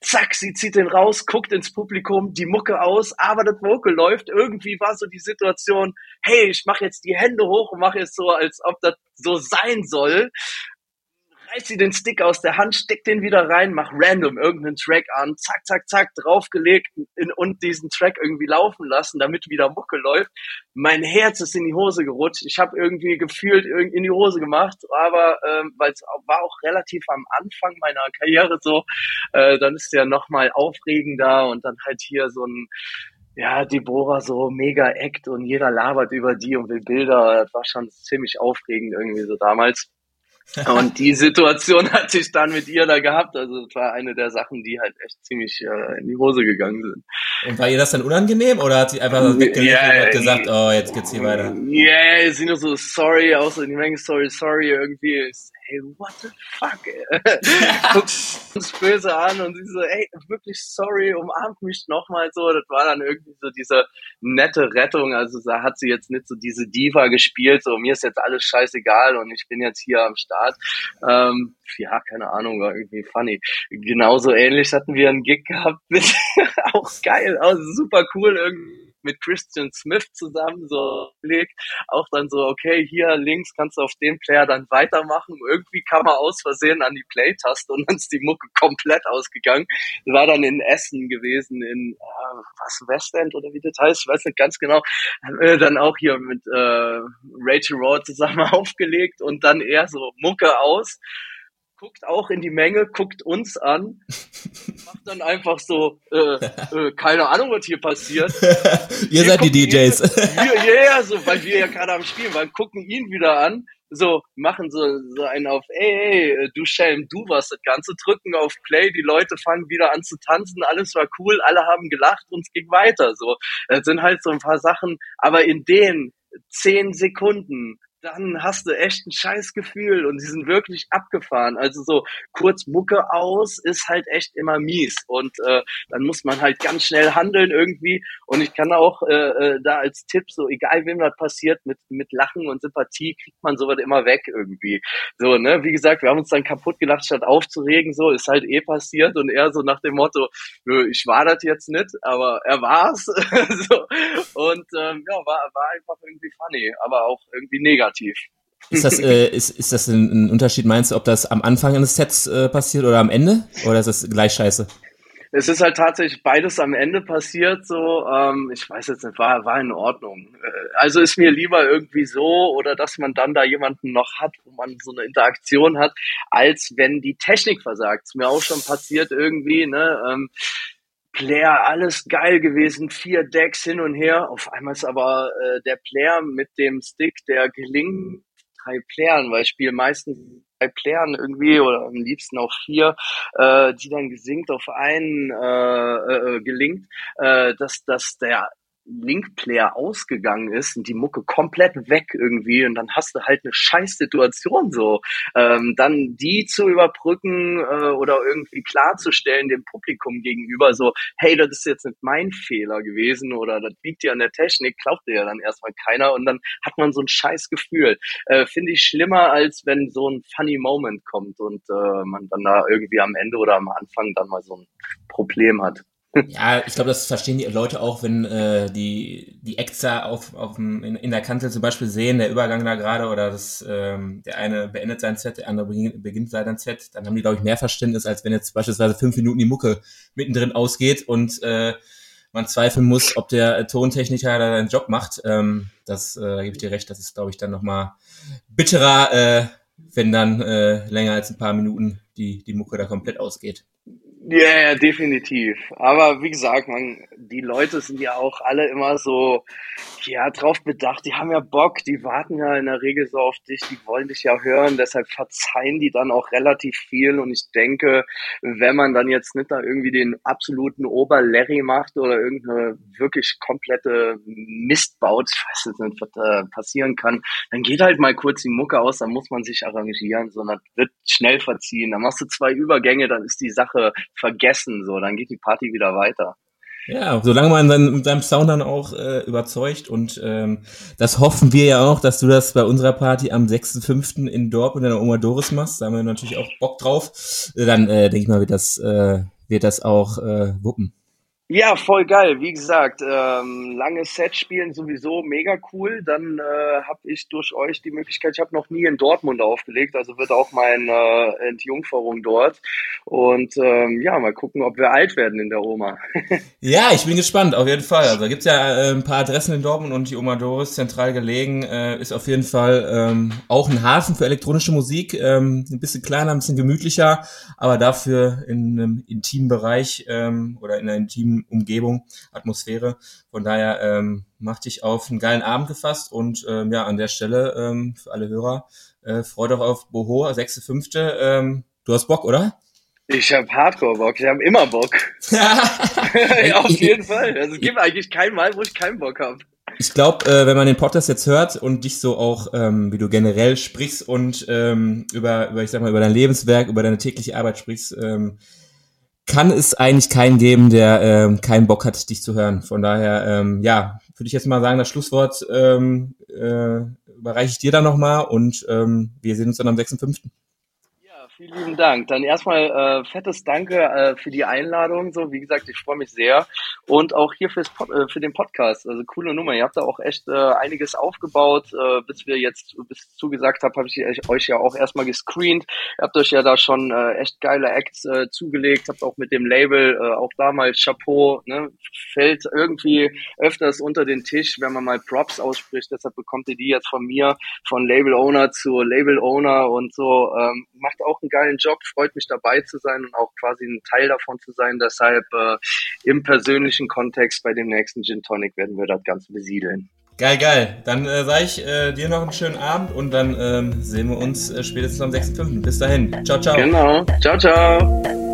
zack, sie zieht den raus, guckt ins Publikum, die Mucke aus, aber das Vocal läuft. Irgendwie war so die Situation, hey, ich mache jetzt die Hände hoch und mache es so, als ob das so sein soll reißt sie den Stick aus der Hand, steckt den wieder rein, macht random irgendeinen Track an, zack, zack, zack, draufgelegt in, und diesen Track irgendwie laufen lassen, damit wieder Mucke läuft. Mein Herz ist in die Hose gerutscht. Ich habe irgendwie gefühlt in die Hose gemacht, aber ähm, weil es war auch relativ am Anfang meiner Karriere so, äh, dann ist ja noch mal aufregender und dann halt hier so ein ja, Deborah so mega Act und jeder labert über die und will Bilder. Das war schon ziemlich aufregend irgendwie so damals. Und die Situation hatte ich dann mit ihr da gehabt. Also das war eine der Sachen, die halt echt ziemlich äh, in die Hose gegangen sind. Und war ihr das dann unangenehm oder hat sie einfach so yeah, und hat gesagt, oh, jetzt geht's hier weiter? Ja, yeah, sie nur so sorry, außer die Menge sorry, sorry irgendwie hey, what the fuck? Guckt uns böse an und sie so, ey, wirklich sorry, umarmt mich nochmal so. Das war dann irgendwie so diese nette Rettung. Also da hat sie jetzt nicht so diese Diva gespielt, so mir ist jetzt alles scheißegal und ich bin jetzt hier am Start. Ähm, ja, keine Ahnung, war irgendwie funny. Genauso ähnlich hatten wir einen Gig gehabt mit, auch geil, also super cool irgendwie mit Christian Smith zusammen so legt, auch dann so, okay, hier links kannst du auf dem Player dann weitermachen. Irgendwie kam er aus Versehen an die Play-Taste und dann ist die Mucke komplett ausgegangen. War dann in Essen gewesen, in äh, was, Westend oder wie das heißt, ich weiß nicht ganz genau. dann auch hier mit äh, Rachel Raw zusammen aufgelegt und dann eher so Mucke aus guckt auch in die Menge, guckt uns an, macht dann einfach so, äh, äh, keine Ahnung, was hier passiert. Ihr wir seid die DJs. Ja, yeah, so, weil wir ja gerade am Spielen waren, gucken ihn wieder an, so, machen so, so einen auf, ey, ey, du Schelm, du warst das Ganze, drücken auf Play, die Leute fangen wieder an zu tanzen, alles war cool, alle haben gelacht und es ging weiter, so. Das sind halt so ein paar Sachen, aber in den zehn Sekunden dann hast du echt ein scheiß Gefühl und sie sind wirklich abgefahren. Also so kurz Mucke aus ist halt echt immer mies und äh, dann muss man halt ganz schnell handeln irgendwie und ich kann auch äh, äh, da als Tipp so egal wem das passiert mit mit Lachen und Sympathie kriegt man sowas immer weg irgendwie. So ne, wie gesagt, wir haben uns dann kaputt gelacht statt aufzuregen. So ist halt eh passiert und er so nach dem Motto, ich war das jetzt nicht, aber er war's. so und ähm, ja war war einfach irgendwie funny, aber auch irgendwie negativ negativ. Ist das, äh, ist, ist das ein, ein, Unterschied, meinst du, ob das am Anfang eines Sets äh, passiert oder am Ende? Oder ist das gleich scheiße? es ist halt tatsächlich beides am Ende passiert. So, ähm, ich weiß jetzt nicht, war, war in Ordnung. Äh, also ist mir lieber irgendwie so oder dass man dann da jemanden noch hat, wo man so eine Interaktion hat, als wenn die Technik versagt. Ist mir auch schon passiert irgendwie. Ne? Ähm, Player, alles geil gewesen, vier Decks hin und her. Auf einmal ist aber äh, der Player mit dem Stick, der gelingt drei Playern, weil ich spiele meistens drei Playern irgendwie oder am liebsten auch vier, äh, die dann gesinkt auf einen äh, äh, gelingt, äh, dass, dass der Link-Player ausgegangen ist und die Mucke komplett weg irgendwie und dann hast du halt eine scheiß Situation so. Ähm, dann die zu überbrücken äh, oder irgendwie klarzustellen dem Publikum gegenüber so, hey, das ist jetzt nicht mein Fehler gewesen oder das liegt ja an der Technik, glaubt dir ja dann erstmal keiner und dann hat man so ein scheiß Gefühl. Äh, Finde ich schlimmer, als wenn so ein funny Moment kommt und äh, man dann da irgendwie am Ende oder am Anfang dann mal so ein Problem hat. Ja, ich glaube, das verstehen die Leute auch, wenn äh, die, die da auf, auf in, in der Kanzel zum Beispiel sehen, der Übergang da gerade oder das, ähm, der eine beendet sein Set, der andere beginnt, sein Set, dann haben die, glaube ich, mehr Verständnis, als wenn jetzt beispielsweise fünf Minuten die Mucke mittendrin ausgeht und äh, man zweifeln muss, ob der Tontechniker da seinen Job macht. Ähm, das äh, gebe ich dir recht, das ist, glaube ich, dann nochmal bitterer, äh, wenn dann äh, länger als ein paar Minuten die, die Mucke da komplett ausgeht. Ja, yeah, definitiv. Aber wie gesagt, man, die Leute sind ja auch alle immer so, ja, drauf bedacht. Die haben ja Bock, die warten ja in der Regel so auf dich, die wollen dich ja hören, deshalb verzeihen die dann auch relativ viel. Und ich denke, wenn man dann jetzt nicht da irgendwie den absoluten Ober-Larry macht oder irgendeine wirklich komplette Mist baut, ich weiß jetzt nicht, was da passieren kann, dann geht halt mal kurz die Mucke aus, dann muss man sich arrangieren, sondern wird schnell verziehen. Dann machst du zwei Übergänge, dann ist die Sache vergessen, so, dann geht die Party wieder weiter. Ja, solange man dann mit seinem Sound dann auch äh, überzeugt und ähm, das hoffen wir ja auch, dass du das bei unserer Party am 6.5. in Dortmund in der Oma Doris machst. Da haben wir natürlich auch Bock drauf. Dann äh, denke ich mal, wird das, äh, wird das auch äh, wuppen. Ja, voll geil. Wie gesagt, ähm, lange Set spielen sowieso mega cool. Dann äh, habe ich durch euch die Möglichkeit, ich habe noch nie in Dortmund aufgelegt, also wird auch meine äh, Entjungferung dort. Und ähm, ja, mal gucken, ob wir alt werden in der Oma. ja, ich bin gespannt, auf jeden Fall. Also gibt's ja äh, ein paar Adressen in Dortmund und die Oma Doris zentral gelegen, äh, ist auf jeden Fall ähm, auch ein Hafen für elektronische Musik. Ähm, ein bisschen kleiner, ein bisschen gemütlicher, aber dafür in einem intimen Bereich ähm, oder in einer intimen Umgebung, Atmosphäre. Von daher ähm, mach dich auf einen geilen Abend gefasst und ähm, ja, an der Stelle ähm, für alle Hörer, äh, freut euch auf Boho, 6.5. Ähm, du hast Bock, oder? Ich habe Hardcore-Bock, ich habe immer Bock. ja, auf jeden Fall. Also es gibt eigentlich kein Mal, wo ich keinen Bock habe. Ich glaube, äh, wenn man den Podcast jetzt hört und dich so auch, ähm, wie du generell sprichst und ähm, über, über, ich sag mal, über dein Lebenswerk, über deine tägliche Arbeit sprichst, ähm, kann es eigentlich keinen geben, der ähm, keinen Bock hat, dich zu hören. Von daher, ähm, ja, würde ich jetzt mal sagen, das Schlusswort ähm, äh, überreiche ich dir dann nochmal und ähm, wir sehen uns dann am 6.5. Vielen lieben Dank. Dann erstmal äh, fettes Danke äh, für die Einladung. So, wie gesagt, ich freue mich sehr und auch hier fürs Pod, äh, für den Podcast. Also coole Nummer. Ihr habt da auch echt äh, einiges aufgebaut. Äh, bis wir jetzt bis zugesagt habt, habe ich euch ja auch erstmal gescreent. Ihr habt euch ja da schon äh, echt geile Acts äh, zugelegt. Habt auch mit dem Label äh, auch damals Chapeau. Ne, fällt irgendwie öfters unter den Tisch, wenn man mal Props ausspricht. Deshalb bekommt ihr die jetzt von mir, von Label Owner zu Label Owner und so. Ähm, macht auch einen geilen Job, freut mich dabei zu sein und auch quasi ein Teil davon zu sein. Deshalb äh, im persönlichen Kontext bei dem nächsten Gin Tonic werden wir das Ganze besiedeln. Geil, geil. Dann äh, sage ich äh, dir noch einen schönen Abend und dann ähm, sehen wir uns äh, spätestens am 6.5. Bis dahin. Ciao, ciao. Genau. Ciao, ciao.